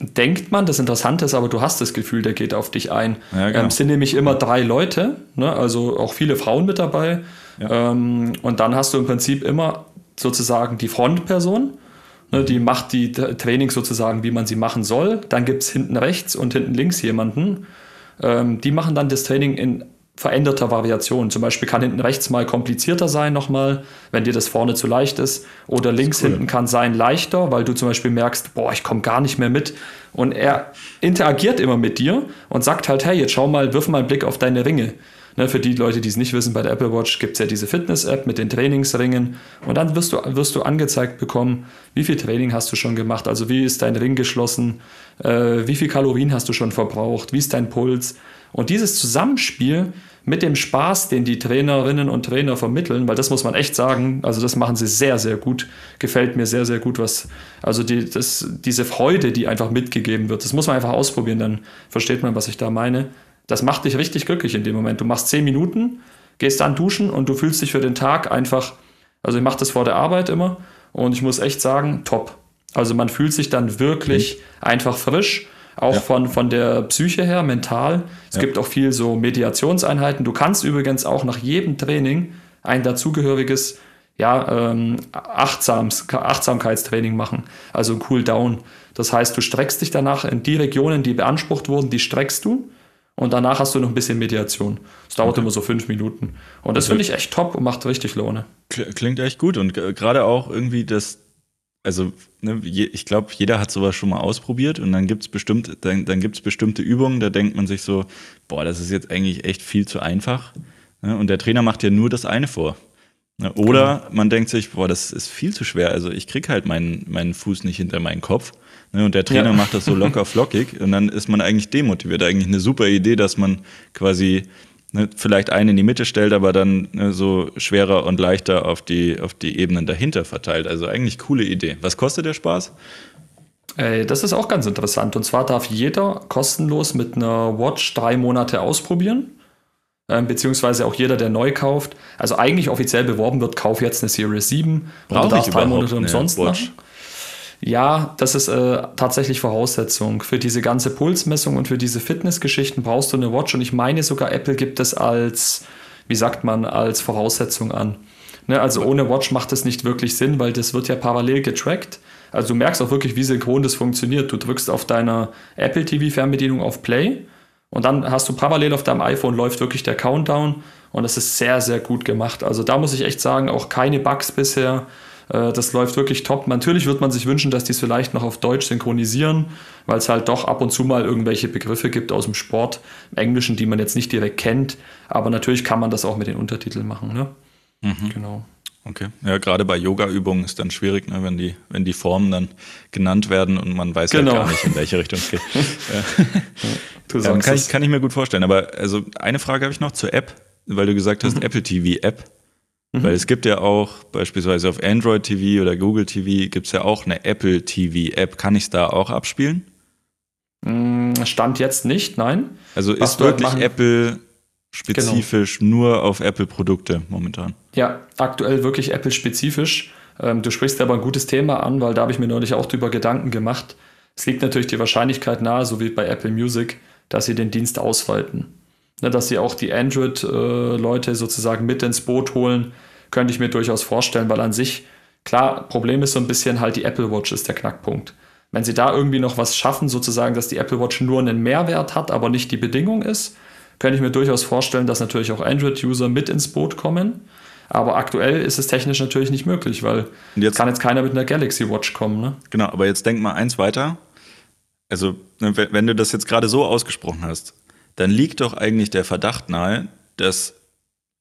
Denkt man, das Interessante ist aber, du hast das Gefühl, der geht auf dich ein. Ja, genau. ähm, es sind nämlich immer drei Leute, ne? also auch viele Frauen mit dabei. Ja. Ähm, und dann hast du im Prinzip immer sozusagen die Frontperson, ne? die macht die Training sozusagen, wie man sie machen soll. Dann gibt es hinten rechts und hinten links jemanden. Ähm, die machen dann das Training in veränderter Variation. Zum Beispiel kann hinten rechts mal komplizierter sein nochmal, wenn dir das vorne zu leicht ist. Oder links cool. hinten kann sein leichter, weil du zum Beispiel merkst, boah, ich komme gar nicht mehr mit. Und er interagiert immer mit dir und sagt halt, hey, jetzt schau mal, wirf mal einen Blick auf deine Ringe. Ne, für die Leute, die es nicht wissen, bei der Apple Watch gibt es ja diese Fitness-App mit den Trainingsringen. Und dann wirst du, wirst du angezeigt bekommen, wie viel Training hast du schon gemacht, also wie ist dein Ring geschlossen, äh, wie viel Kalorien hast du schon verbraucht, wie ist dein Puls. Und dieses Zusammenspiel mit dem Spaß, den die Trainerinnen und Trainer vermitteln, weil das muss man echt sagen, also das machen sie sehr, sehr gut, gefällt mir sehr, sehr gut, was, also die, das, diese Freude, die einfach mitgegeben wird, das muss man einfach ausprobieren, dann versteht man, was ich da meine. Das macht dich richtig glücklich in dem Moment. Du machst zehn Minuten, gehst dann duschen und du fühlst dich für den Tag einfach, also ich mache das vor der Arbeit immer und ich muss echt sagen, top. Also man fühlt sich dann wirklich mhm. einfach frisch, auch ja. von, von der Psyche her, mental. Es ja. gibt auch viel so Mediationseinheiten. Du kannst übrigens auch nach jedem Training ein dazugehöriges ja, ähm, Achtsams, Achtsamkeitstraining machen, also Cool Down. Das heißt, du streckst dich danach in die Regionen, die beansprucht wurden, die streckst du und danach hast du noch ein bisschen Mediation. Das dauert okay. immer so fünf Minuten. Und das okay. finde ich echt top und macht richtig Laune. Klingt echt gut und gerade auch irgendwie das, also ne, ich glaube, jeder hat sowas schon mal ausprobiert und dann gibt es bestimmt, dann, dann gibt's bestimmte Übungen, da denkt man sich so, boah, das ist jetzt eigentlich echt viel zu einfach. Ne? Und der Trainer macht ja nur das eine vor. Ne? Oder genau. man denkt sich, boah, das ist viel zu schwer. Also ich krieg halt meinen, meinen Fuß nicht hinter meinen Kopf. Ne? Und der Trainer ja. macht das so locker flockig und dann ist man eigentlich demotiviert. Eigentlich eine super Idee, dass man quasi ne, vielleicht einen in die Mitte stellt, aber dann ne, so schwerer und leichter auf die, auf die Ebenen dahinter verteilt. Also eigentlich coole Idee. Was kostet der Spaß? Das ist auch ganz interessant. Und zwar darf jeder kostenlos mit einer Watch drei Monate ausprobieren. Ähm, beziehungsweise auch jeder, der neu kauft. Also eigentlich offiziell beworben wird, kauf jetzt eine Series 7 Brauche darfst drei Monate umsonst machen. Ja, das ist äh, tatsächlich Voraussetzung. Für diese ganze Pulsmessung und für diese Fitnessgeschichten brauchst du eine Watch und ich meine sogar Apple gibt es als, wie sagt man, als Voraussetzung an. Ne, also ohne Watch macht es nicht wirklich Sinn, weil das wird ja parallel getrackt. Also du merkst auch wirklich, wie synchron das funktioniert. Du drückst auf deiner Apple TV Fernbedienung auf Play und dann hast du parallel auf deinem iPhone läuft wirklich der Countdown und das ist sehr, sehr gut gemacht. Also da muss ich echt sagen, auch keine Bugs bisher. Äh, das läuft wirklich top. Natürlich wird man sich wünschen, dass die es vielleicht noch auf Deutsch synchronisieren, weil es halt doch ab und zu mal irgendwelche Begriffe gibt aus dem Sport, im Englischen, die man jetzt nicht direkt kennt. Aber natürlich kann man das auch mit den Untertiteln machen. Ne? Mhm. Genau. Okay. Ja, gerade bei Yoga-Übungen ist dann schwierig, ne, wenn, die, wenn die Formen dann genannt werden und man weiß genau. halt gar nicht, in welche Richtung es geht. ja. kann, ich, kann ich mir gut vorstellen. Aber also eine Frage habe ich noch zur App, weil du gesagt hast, mhm. Apple TV App. Mhm. Weil es gibt ja auch beispielsweise auf Android TV oder Google TV gibt es ja auch eine Apple TV App. Kann ich es da auch abspielen? Mm, Stand jetzt nicht, nein. Also Was ist wirklich Apple spezifisch genau. nur auf Apple-Produkte momentan. Ja, aktuell wirklich Apple-spezifisch. Ähm, du sprichst aber ein gutes Thema an, weil da habe ich mir neulich auch drüber Gedanken gemacht. Es liegt natürlich die Wahrscheinlichkeit nahe, so wie bei Apple Music, dass sie den Dienst ausweiten. Ne, dass sie auch die Android-Leute sozusagen mit ins Boot holen, könnte ich mir durchaus vorstellen, weil an sich, klar, Problem ist so ein bisschen halt die Apple Watch ist der Knackpunkt. Wenn sie da irgendwie noch was schaffen, sozusagen, dass die Apple Watch nur einen Mehrwert hat, aber nicht die Bedingung ist, könnte ich mir durchaus vorstellen, dass natürlich auch Android-User mit ins Boot kommen. Aber aktuell ist es technisch natürlich nicht möglich, weil jetzt, kann jetzt keiner mit einer Galaxy Watch kommen. Ne? Genau, aber jetzt denk mal eins weiter. Also, ne, wenn du das jetzt gerade so ausgesprochen hast, dann liegt doch eigentlich der Verdacht nahe, dass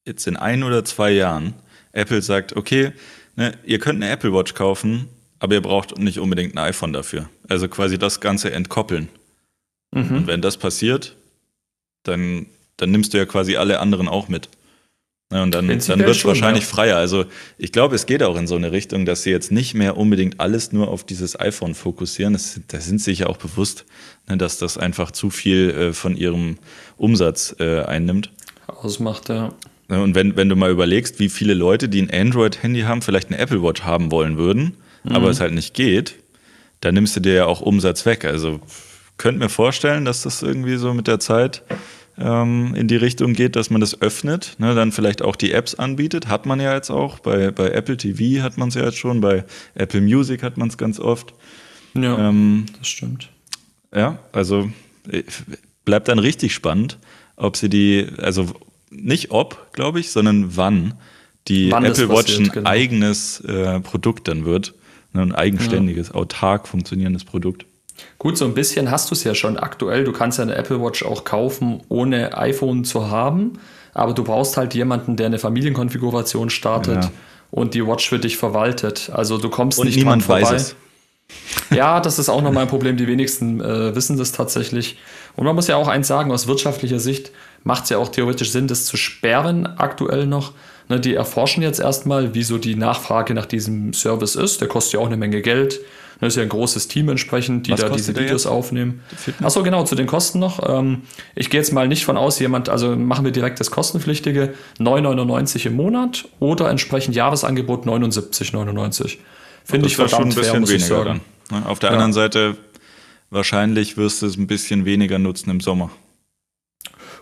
jetzt in ein oder zwei Jahren Apple sagt, okay, ne, ihr könnt eine Apple Watch kaufen, aber ihr braucht nicht unbedingt ein iPhone dafür. Also quasi das Ganze entkoppeln. Mhm. Und wenn das passiert, dann, dann nimmst du ja quasi alle anderen auch mit. Ja, und dann, dann wird es wahrscheinlich ja. freier. Also ich glaube, es geht auch in so eine Richtung, dass sie jetzt nicht mehr unbedingt alles nur auf dieses iPhone fokussieren. Das, da sind sie sich ja auch bewusst, ne, dass das einfach zu viel äh, von ihrem Umsatz äh, einnimmt. Ausmacht, ja. Und wenn, wenn du mal überlegst, wie viele Leute, die ein Android-Handy haben, vielleicht eine Apple Watch haben wollen würden, mhm. aber es halt nicht geht, dann nimmst du dir ja auch Umsatz weg. Also könnte mir vorstellen, dass das irgendwie so mit der Zeit ähm, in die Richtung geht, dass man das öffnet, ne, dann vielleicht auch die Apps anbietet. Hat man ja jetzt auch. Bei, bei Apple TV hat man es ja jetzt schon, bei Apple Music hat man es ganz oft. Ja, ähm, das stimmt. Ja, also äh, bleibt dann richtig spannend, ob sie die, also nicht ob, glaube ich, sondern wann die wann Apple Watch ein genau. eigenes äh, Produkt dann wird. Ne, ein eigenständiges, ja. autark funktionierendes Produkt. Gut, so ein bisschen hast du es ja schon aktuell. Du kannst ja eine Apple Watch auch kaufen, ohne iPhone zu haben. Aber du brauchst halt jemanden, der eine Familienkonfiguration startet ja. und die Watch für dich verwaltet. Also du kommst und nicht niemand dran vorbei. Weiß es. Ja, das ist auch nochmal ein Problem. Die wenigsten äh, wissen das tatsächlich. Und man muss ja auch eins sagen, aus wirtschaftlicher Sicht macht es ja auch theoretisch Sinn, das zu sperren aktuell noch. Ne, die erforschen jetzt erstmal, wieso die Nachfrage nach diesem Service ist. Der kostet ja auch eine Menge Geld. Das ist ja ein großes Team entsprechend, die Was da diese Videos aufnehmen. Achso, genau, zu den Kosten noch. Ähm, ich gehe jetzt mal nicht von aus, jemand, also machen wir direkt das kostenpflichtige 9,99 im Monat oder entsprechend Jahresangebot 79,99. Finde ich verdammt schon ein fair, muss ich sagen. Dann. Ne? Auf der ja. anderen Seite, wahrscheinlich wirst du es ein bisschen weniger nutzen im Sommer.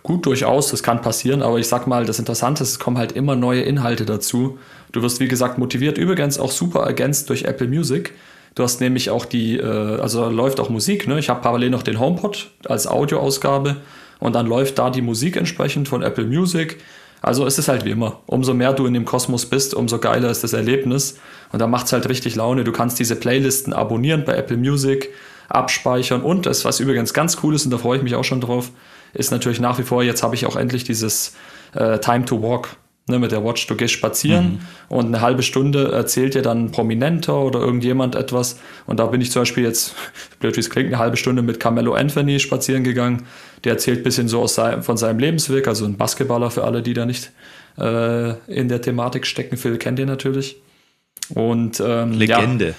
Gut, durchaus, das kann passieren, aber ich sag mal, das Interessante ist, es kommen halt immer neue Inhalte dazu. Du wirst, wie gesagt, motiviert, übrigens auch super ergänzt durch Apple Music. Du hast nämlich auch die, äh, also da läuft auch Musik, ne? Ich habe parallel noch den HomePod als Audioausgabe und dann läuft da die Musik entsprechend von Apple Music. Also es ist halt wie immer. Umso mehr du in dem Kosmos bist, umso geiler ist das Erlebnis. Und da macht es halt richtig Laune. Du kannst diese Playlisten abonnieren bei Apple Music, abspeichern und das, was übrigens ganz cool ist, und da freue ich mich auch schon drauf, ist natürlich nach wie vor, jetzt habe ich auch endlich dieses äh, Time to Walk ne, mit der Watch. Du gehst spazieren mhm. und eine halbe Stunde erzählt dir dann ein Prominenter oder irgendjemand etwas. Und da bin ich zum Beispiel jetzt, blöd wie es klingt, eine halbe Stunde mit Carmelo Anthony spazieren gegangen. Der erzählt ein bisschen so aus sein, von seinem Lebensweg, also ein Basketballer für alle, die da nicht äh, in der Thematik stecken. Phil kennt ihr natürlich. Und ähm, Legende. Ja,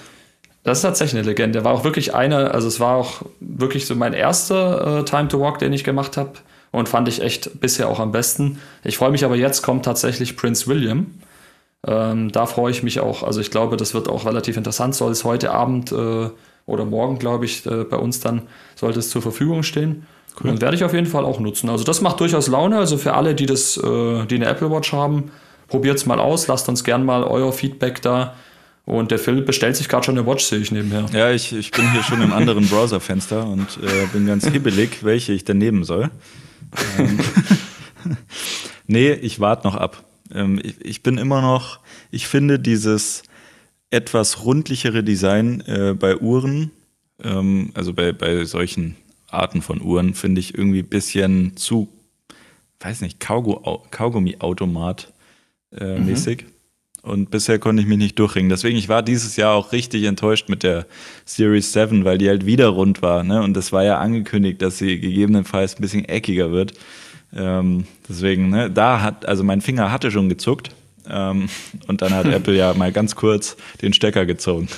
das ist tatsächlich eine Legende. War auch wirklich eine, also es war auch wirklich so mein erster äh, Time to Walk, den ich gemacht habe und fand ich echt bisher auch am besten. Ich freue mich aber jetzt kommt tatsächlich Prince William. Ähm, da freue ich mich auch. Also ich glaube, das wird auch relativ interessant. Soll es heute Abend äh, oder morgen, glaube ich, äh, bei uns dann sollte es zur Verfügung stehen. Cool. Und werde ich auf jeden Fall auch nutzen. Also das macht durchaus Laune. Also für alle, die das, äh, die eine Apple Watch haben, probiert es mal aus. Lasst uns gern mal euer Feedback da. Und der Phil bestellt sich gerade schon eine Watch, sehe ich nebenher. Ja, ich, ich bin hier schon im anderen Browserfenster und äh, bin ganz hibbelig, welche ich denn nehmen soll. Ähm, nee, ich warte noch ab. Ähm, ich, ich, bin immer noch, ich finde dieses etwas rundlichere Design äh, bei Uhren, ähm, also bei, bei solchen Arten von Uhren, finde ich irgendwie ein bisschen zu, weiß nicht, Kaugummi-Automat äh, mhm. mäßig. Und bisher konnte ich mich nicht durchringen. Deswegen, ich war dieses Jahr auch richtig enttäuscht mit der Series 7, weil die halt wieder rund war. Ne? Und es war ja angekündigt, dass sie gegebenenfalls ein bisschen eckiger wird. Ähm, deswegen, ne, da hat, also mein Finger hatte schon gezuckt. Ähm, und dann hat Apple ja mal ganz kurz den Stecker gezogen.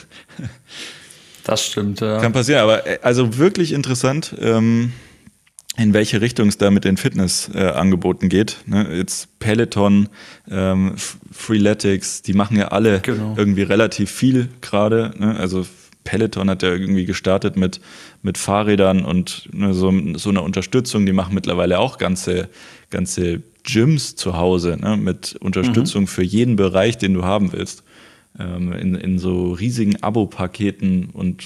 Das stimmt, ja. Kann passieren, aber äh, also wirklich interessant. Ähm, in welche Richtung es da mit den Fitnessangeboten äh, geht. Ne? Jetzt Peloton, ähm, Freeletics, die machen ja alle genau. irgendwie relativ viel gerade. Ne? Also Peloton hat ja irgendwie gestartet mit, mit Fahrrädern und ne, so, so einer Unterstützung. Die machen mittlerweile auch ganze, ganze Gyms zu Hause ne? mit Unterstützung mhm. für jeden Bereich, den du haben willst. Ähm, in, in so riesigen Abo-Paketen und?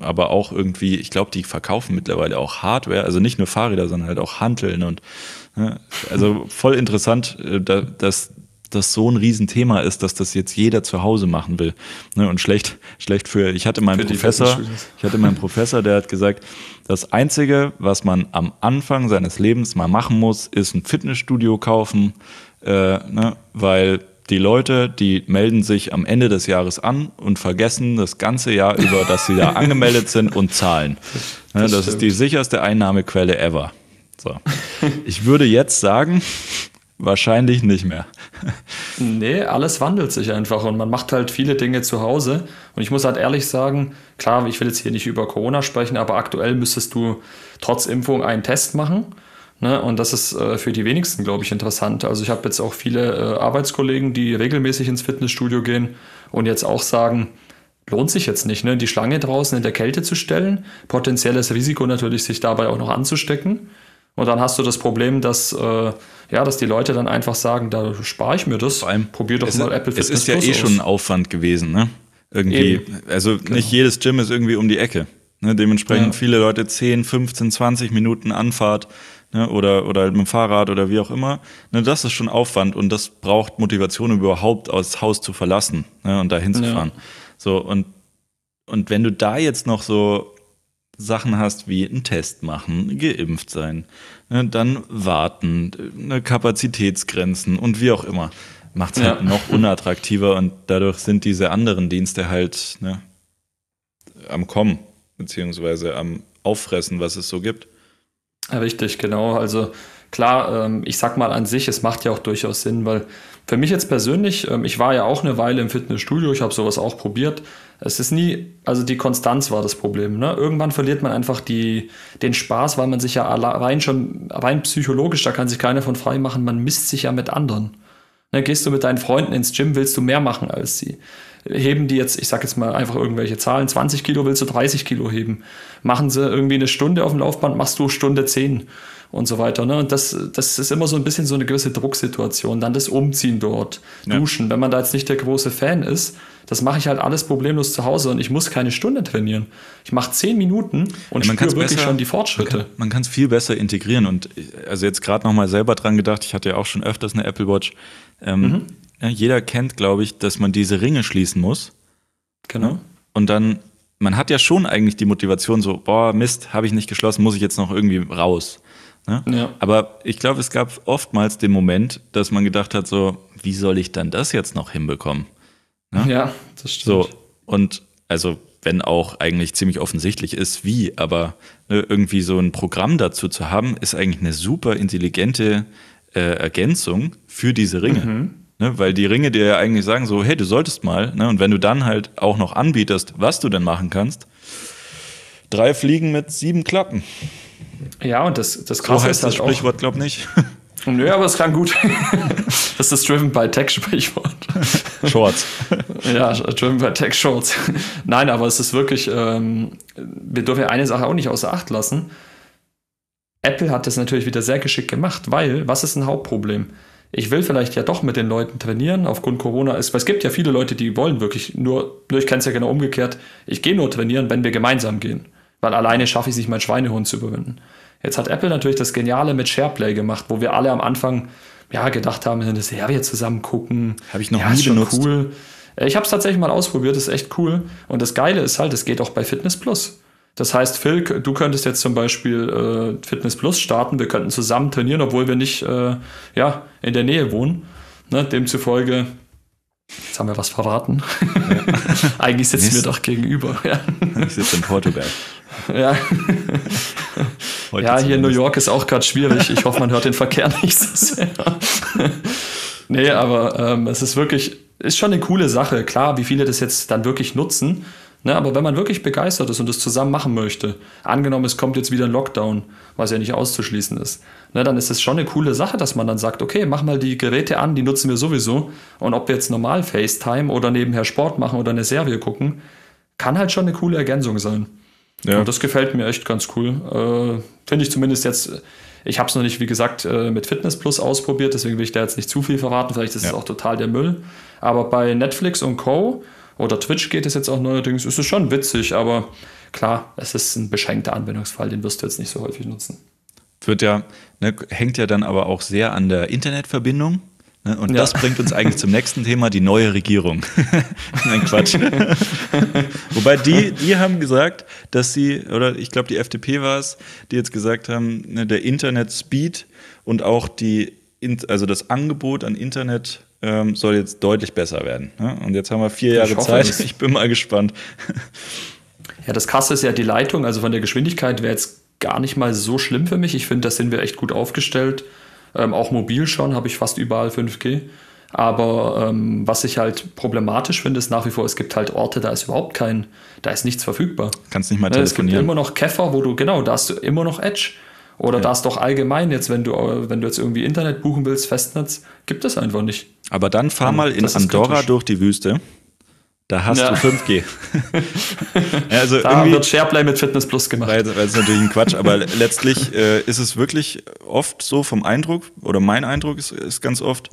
Aber auch irgendwie, ich glaube, die verkaufen mittlerweile auch Hardware, also nicht nur Fahrräder, sondern halt auch Hanteln und ne? also voll interessant, äh, dass das so ein Riesenthema ist, dass das jetzt jeder zu Hause machen will. Ne? Und schlecht, schlecht für, ich hatte meinen Professor, ich hatte meinen Professor, der hat gesagt, das Einzige, was man am Anfang seines Lebens mal machen muss, ist ein Fitnessstudio kaufen, äh, ne? weil die Leute, die melden sich am Ende des Jahres an und vergessen das ganze Jahr über, dass sie da angemeldet sind und zahlen. Das, das ist die sicherste Einnahmequelle ever. So. Ich würde jetzt sagen, wahrscheinlich nicht mehr. Nee, alles wandelt sich einfach und man macht halt viele Dinge zu Hause. Und ich muss halt ehrlich sagen, klar, ich will jetzt hier nicht über Corona sprechen, aber aktuell müsstest du trotz Impfung einen Test machen. Ne? Und das ist äh, für die wenigsten, glaube ich, interessant. Also ich habe jetzt auch viele äh, Arbeitskollegen, die regelmäßig ins Fitnessstudio gehen und jetzt auch sagen, lohnt sich jetzt nicht, ne? die Schlange draußen in der Kälte zu stellen. Potenzielles Risiko natürlich, sich dabei auch noch anzustecken. Und dann hast du das Problem, dass, äh, ja, dass die Leute dann einfach sagen, da spare ich mir das. Vor allem, probier doch mal Apple Fitness Es ist ja Plus eh aus. schon ein Aufwand gewesen, ne? Irgendwie, Eben. also genau. nicht jedes Gym ist irgendwie um die Ecke. Ne? Dementsprechend ja. viele Leute 10, 15, 20 Minuten Anfahrt ne, oder, oder halt mit dem Fahrrad oder wie auch immer, ne, das ist schon Aufwand und das braucht Motivation, um überhaupt aus das Haus zu verlassen ne, und da hinzufahren. Ja. So, und, und wenn du da jetzt noch so Sachen hast wie einen Test machen, geimpft sein, ne, dann warten, ne, Kapazitätsgrenzen und wie auch immer, macht es halt ja. noch unattraktiver und dadurch sind diese anderen Dienste halt ne, am Kommen, beziehungsweise am Auffressen, was es so gibt. Richtig, genau. Also klar, ähm, ich sag mal an sich, es macht ja auch durchaus Sinn, weil für mich jetzt persönlich, ähm, ich war ja auch eine Weile im Fitnessstudio, ich habe sowas auch probiert. Es ist nie, also die Konstanz war das Problem. Ne? Irgendwann verliert man einfach die, den Spaß, weil man sich ja rein schon, rein psychologisch, da kann sich keiner von frei machen, man misst sich ja mit anderen. Ne? Gehst du mit deinen Freunden ins Gym, willst du mehr machen als sie heben die jetzt, ich sag jetzt mal einfach irgendwelche Zahlen, 20 Kilo willst du 30 Kilo heben. Machen sie irgendwie eine Stunde auf dem Laufband, machst du Stunde 10 und so weiter. Ne? Und das, das ist immer so ein bisschen so eine gewisse Drucksituation. Dann das Umziehen dort, ja. Duschen. Wenn man da jetzt nicht der große Fan ist, das mache ich halt alles problemlos zu Hause und ich muss keine Stunde trainieren. Ich mache zehn Minuten und ja, spüre wirklich besser, schon die Fortschritte. Man kann es viel besser integrieren und also jetzt gerade noch mal selber dran gedacht, ich hatte ja auch schon öfters eine Apple Watch. Ähm, mhm. Ja, jeder kennt, glaube ich, dass man diese Ringe schließen muss. Genau. Und dann, man hat ja schon eigentlich die Motivation so, boah, Mist, habe ich nicht geschlossen, muss ich jetzt noch irgendwie raus. Ne? Ja. Aber ich glaube, es gab oftmals den Moment, dass man gedacht hat, so, wie soll ich dann das jetzt noch hinbekommen? Ne? Ja, das stimmt. So, und also, wenn auch eigentlich ziemlich offensichtlich ist, wie, aber ne, irgendwie so ein Programm dazu zu haben, ist eigentlich eine super intelligente äh, Ergänzung für diese Ringe. Mhm. Ne, weil die Ringe dir ja eigentlich sagen so, hey, du solltest mal. Ne, und wenn du dann halt auch noch anbietest, was du denn machen kannst, drei Fliegen mit sieben Klappen. Ja, und das, das Krasse so heißt ist halt das Sprichwort, glaub nicht. Nö, aber es kann gut. das ist das Driven by Tech Sprichwort. Shorts. ja, Driven by Tech Shorts. Nein, aber es ist wirklich, ähm, wir dürfen ja eine Sache auch nicht außer Acht lassen. Apple hat das natürlich wieder sehr geschickt gemacht, weil, was ist ein Hauptproblem? Ich will vielleicht ja doch mit den Leuten trainieren, aufgrund Corona ist, weil es gibt ja viele Leute, die wollen wirklich nur, ich kenne es ja genau umgekehrt, ich gehe nur trainieren, wenn wir gemeinsam gehen. Weil alleine schaffe ich es nicht, meinen Schweinehund zu überwinden. Jetzt hat Apple natürlich das Geniale mit SharePlay gemacht, wo wir alle am Anfang ja, gedacht haben, das ja, wir zusammen gucken. Habe ich noch ja, nie benutzt. Cool. Äh, ich habe es tatsächlich mal ausprobiert, ist echt cool. Und das Geile ist halt, es geht auch bei Fitness Plus. Das heißt, Phil, du könntest jetzt zum Beispiel äh, Fitness Plus starten, wir könnten zusammen trainieren, obwohl wir nicht äh, ja, in der Nähe wohnen. Ne? Demzufolge, jetzt haben wir was verraten. Ja. Eigentlich sitzen wir doch gegenüber. Ja. Ich sitze in Portugal. Ja. ja, hier in New York ist auch gerade schwierig. Ich hoffe, man hört den Verkehr nicht so sehr. nee, aber ähm, es ist wirklich, ist schon eine coole Sache. Klar, wie viele das jetzt dann wirklich nutzen. Ne, aber wenn man wirklich begeistert ist und das zusammen machen möchte, angenommen, es kommt jetzt wieder ein Lockdown, was ja nicht auszuschließen ist, ne, dann ist es schon eine coole Sache, dass man dann sagt, okay, mach mal die Geräte an, die nutzen wir sowieso. Und ob wir jetzt normal FaceTime oder nebenher Sport machen oder eine Serie gucken, kann halt schon eine coole Ergänzung sein. Ja. Und das gefällt mir echt ganz cool. Äh, Finde ich zumindest jetzt. Ich habe es noch nicht, wie gesagt, äh, mit Fitness Plus ausprobiert, deswegen will ich da jetzt nicht zu viel verraten. Vielleicht ist ja. es auch total der Müll. Aber bei Netflix und Co. oder Twitch geht es jetzt auch neuerdings, ist es schon witzig, aber klar, es ist ein beschränkter Anwendungsfall, den wirst du jetzt nicht so häufig nutzen. Wird ja, ne, hängt ja dann aber auch sehr an der Internetverbindung. Ne? Und ja. das bringt uns eigentlich zum nächsten Thema, die neue Regierung. Nein, Quatsch. Wobei die, die haben gesagt, dass sie, oder ich glaube, die FDP war es, die jetzt gesagt haben, ne, der Internet-Speed und auch die, also das Angebot an Internet ähm, soll jetzt deutlich besser werden. Ne? Und jetzt haben wir vier Jahre Zeit. Es. Ich bin mal gespannt. Ja, das Krasse ist ja die Leitung, also von der Geschwindigkeit wäre jetzt gar nicht mal so schlimm für mich. Ich finde, da sind wir echt gut aufgestellt. Ähm, auch mobil schon habe ich fast überall 5G. Aber ähm, was ich halt problematisch finde, ist nach wie vor, es gibt halt Orte, da ist überhaupt kein, da ist nichts verfügbar. Kannst nicht mal telefonieren. Es gibt immer noch Käfer, wo du, genau, da hast du immer noch Edge. Oder ja. da ist doch allgemein jetzt, wenn du, wenn du jetzt irgendwie Internet buchen willst, Festnetz, gibt es einfach nicht. Aber dann fahr ähm, mal in Andorra durch die Wüste. Da hast ja. du 5G. ja, also da irgendwie, wird SharePlay mit Fitness Plus gemacht. Weil, weil es natürlich ein Quatsch, aber letztlich äh, ist es wirklich oft so vom Eindruck, oder mein Eindruck ist, ist ganz oft,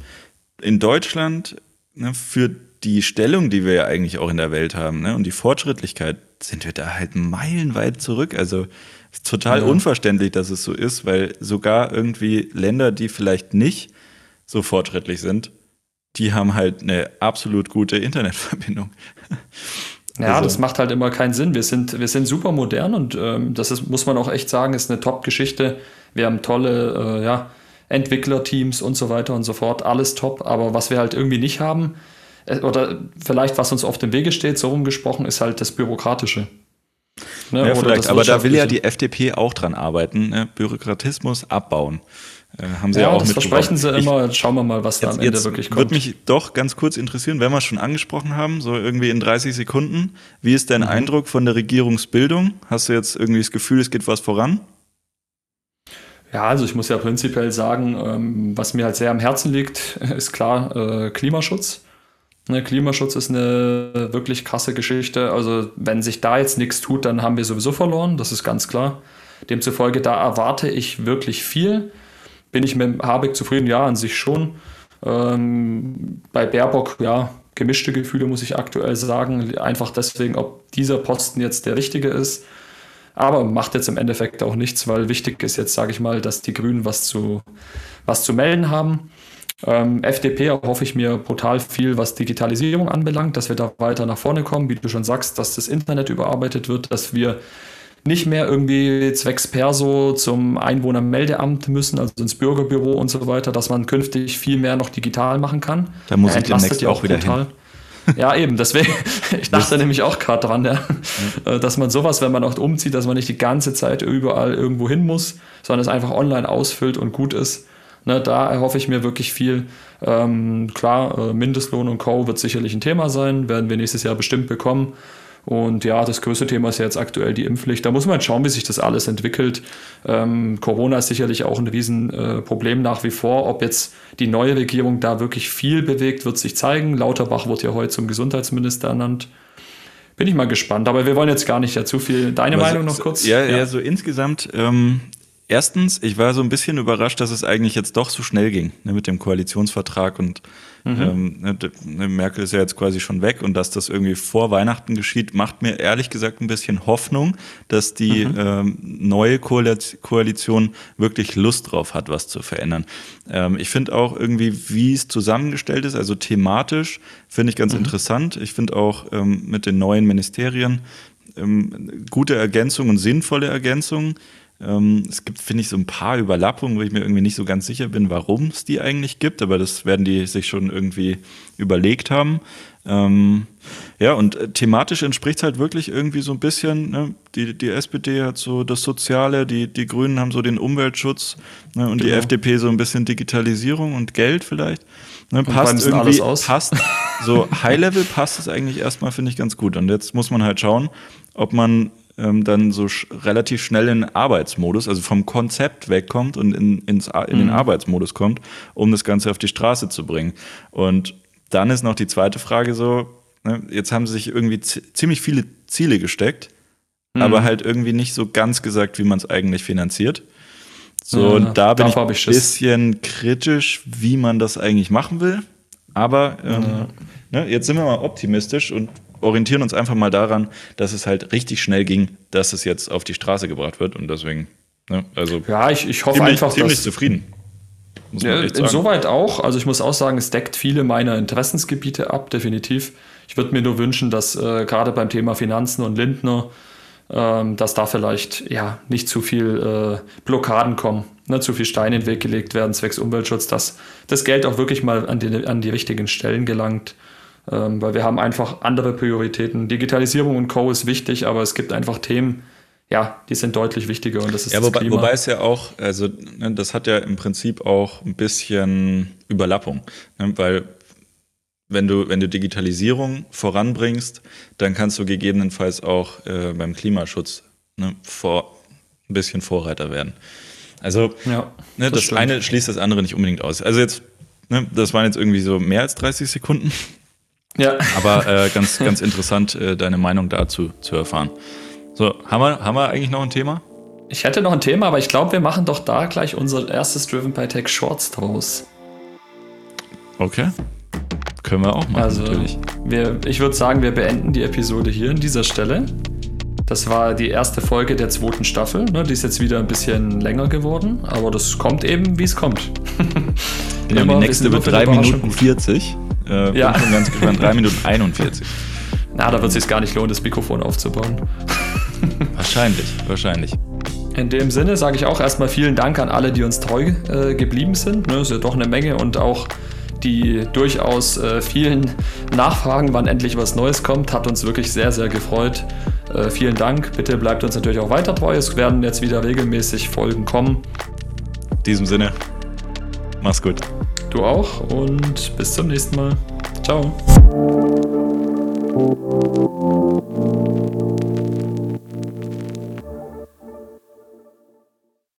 in Deutschland ne, für die Stellung, die wir ja eigentlich auch in der Welt haben, ne, und die Fortschrittlichkeit, sind wir da halt meilenweit zurück. Also ist total ja. unverständlich, dass es so ist, weil sogar irgendwie Länder, die vielleicht nicht so fortschrittlich sind, die haben halt eine absolut gute Internetverbindung. Ja, also. das macht halt immer keinen Sinn. Wir sind, wir sind super modern und ähm, das ist, muss man auch echt sagen, ist eine Top-Geschichte. Wir haben tolle äh, ja, Entwicklerteams und so weiter und so fort. Alles top. Aber was wir halt irgendwie nicht haben, äh, oder vielleicht was uns auf dem Wege steht, so rumgesprochen, ist halt das Bürokratische. Ne? Ja, vielleicht, aber da will ja die FDP auch dran arbeiten, ne? Bürokratismus abbauen. Äh, haben sie ja, ja auch das versprechen sie immer. Ich, Schauen wir mal, was da am Ende wirklich kommt. Würde mich doch ganz kurz interessieren, wenn wir es schon angesprochen haben, so irgendwie in 30 Sekunden. Wie ist dein mhm. Eindruck von der Regierungsbildung? Hast du jetzt irgendwie das Gefühl, es geht was voran? Ja, also ich muss ja prinzipiell sagen, ähm, was mir halt sehr am Herzen liegt, ist klar äh, Klimaschutz. Ne, Klimaschutz ist eine wirklich krasse Geschichte. Also wenn sich da jetzt nichts tut, dann haben wir sowieso verloren, das ist ganz klar. Demzufolge, da erwarte ich wirklich viel. Bin ich mit Habeck zufrieden? Ja, an sich schon. Ähm, bei Baerbock, ja, gemischte Gefühle muss ich aktuell sagen. Einfach deswegen, ob dieser Posten jetzt der richtige ist. Aber macht jetzt im Endeffekt auch nichts, weil wichtig ist jetzt, sage ich mal, dass die Grünen was zu, was zu melden haben. Ähm, FDP hoffe ich mir brutal viel, was Digitalisierung anbelangt, dass wir da weiter nach vorne kommen, wie du schon sagst, dass das Internet überarbeitet wird, dass wir nicht mehr irgendwie zwecks Perso zum Einwohnermeldeamt müssen, also ins Bürgerbüro und so weiter, dass man künftig viel mehr noch digital machen kann. Da muss ich demnächst auch wieder brutal. hin. Ja, eben, deswegen, ich dachte nämlich auch gerade dran, ja, mhm. dass man sowas, wenn man auch umzieht, dass man nicht die ganze Zeit überall irgendwo hin muss, sondern es einfach online ausfüllt und gut ist. Ne, da erhoffe ich mir wirklich viel. Ähm, klar, äh, Mindestlohn und Co. wird sicherlich ein Thema sein, werden wir nächstes Jahr bestimmt bekommen. Und ja, das größte Thema ist ja jetzt aktuell die Impfpflicht. Da muss man schauen, wie sich das alles entwickelt. Ähm, Corona ist sicherlich auch ein Riesenproblem äh, nach wie vor. Ob jetzt die neue Regierung da wirklich viel bewegt, wird sich zeigen. Lauterbach wird ja heute zum Gesundheitsminister ernannt. Bin ich mal gespannt. Aber wir wollen jetzt gar nicht ja zu viel. Deine Aber Meinung noch kurz? Ja, ja, ja so insgesamt. Ähm, erstens, ich war so ein bisschen überrascht, dass es eigentlich jetzt doch so schnell ging ne, mit dem Koalitionsvertrag und Mhm. Ähm, ne, ne, Merkel ist ja jetzt quasi schon weg und dass das irgendwie vor Weihnachten geschieht, macht mir ehrlich gesagt ein bisschen Hoffnung, dass die mhm. ähm, neue Koalition wirklich Lust drauf hat, was zu verändern. Ähm, ich finde auch irgendwie, wie es zusammengestellt ist, also thematisch, finde ich ganz mhm. interessant. Ich finde auch ähm, mit den neuen Ministerien ähm, gute Ergänzungen und sinnvolle Ergänzungen. Ähm, es gibt, finde ich, so ein paar Überlappungen, wo ich mir irgendwie nicht so ganz sicher bin, warum es die eigentlich gibt, aber das werden die sich schon irgendwie überlegt haben. Ähm, ja, und äh, thematisch entspricht es halt wirklich irgendwie so ein bisschen, ne? die, die SPD hat so das Soziale, die, die Grünen haben so den Umweltschutz ne? und genau. die FDP so ein bisschen Digitalisierung und Geld vielleicht. Ne? Passt irgendwie, passt, so High-Level passt es eigentlich erstmal, finde ich, ganz gut. Und jetzt muss man halt schauen, ob man ähm, dann so sch relativ schnell in den Arbeitsmodus, also vom Konzept wegkommt und in, ins, in mhm. den Arbeitsmodus kommt, um das Ganze auf die Straße zu bringen. Und dann ist noch die zweite Frage so, ne, jetzt haben sie sich irgendwie ziemlich viele Ziele gesteckt, mhm. aber halt irgendwie nicht so ganz gesagt, wie man es eigentlich finanziert. So, ja, und da bin ich ein bisschen kritisch, wie man das eigentlich machen will. Aber ähm, ja. ne, jetzt sind wir mal optimistisch und orientieren uns einfach mal daran, dass es halt richtig schnell ging, dass es jetzt auf die Straße gebracht wird und deswegen, ne, also ja, ich, ich hoffe ziemlich, einfach, ziemlich dass, zufrieden. Ja, insoweit auch. Also ich muss auch sagen, es deckt viele meiner Interessensgebiete ab, definitiv. Ich würde mir nur wünschen, dass äh, gerade beim Thema Finanzen und Lindner, ähm, dass da vielleicht ja nicht zu viel äh, Blockaden kommen, ne, zu viel Steine in den Weg gelegt werden zwecks Umweltschutz, dass das Geld auch wirklich mal an die, an die richtigen Stellen gelangt ähm, weil wir haben einfach andere Prioritäten. Digitalisierung und Co. ist wichtig, aber es gibt einfach Themen, ja, die sind deutlich wichtiger und das ist ja, wobei, das Klima. wobei es ja auch, also ne, das hat ja im Prinzip auch ein bisschen Überlappung, ne, weil wenn du, wenn du Digitalisierung voranbringst, dann kannst du gegebenenfalls auch äh, beim Klimaschutz ne, vor, ein bisschen Vorreiter werden. Also ja, ne, das, das eine schließt das andere nicht unbedingt aus. Also jetzt, ne, das waren jetzt irgendwie so mehr als 30 Sekunden. Ja. Aber äh, ganz, ganz interessant, äh, deine Meinung dazu zu erfahren. So, haben wir, haben wir eigentlich noch ein Thema? Ich hätte noch ein Thema, aber ich glaube, wir machen doch da gleich unser erstes Driven by Tech Shorts draus. Okay. Können wir auch machen, also, natürlich. Wir, ich würde sagen, wir beenden die Episode hier an dieser Stelle. Das war die erste Folge der zweiten Staffel. Ne? Die ist jetzt wieder ein bisschen länger geworden, aber das kommt eben, wie es kommt. ja, die nächste wird 3 Minuten 40. Äh, ja. Bin schon ganz gespannt. 3 Minuten 41. Na, da wird es sich gar nicht lohnen, das Mikrofon aufzubauen. wahrscheinlich, wahrscheinlich. In dem Sinne sage ich auch erstmal vielen Dank an alle, die uns treu äh, geblieben sind. Ne, ist ja doch eine Menge und auch die durchaus äh, vielen Nachfragen, wann endlich was Neues kommt, hat uns wirklich sehr, sehr gefreut. Äh, vielen Dank. Bitte bleibt uns natürlich auch weiter treu. Es werden jetzt wieder regelmäßig Folgen kommen. In diesem Sinne, Mach's gut. Du auch und bis zum nächsten Mal. Ciao.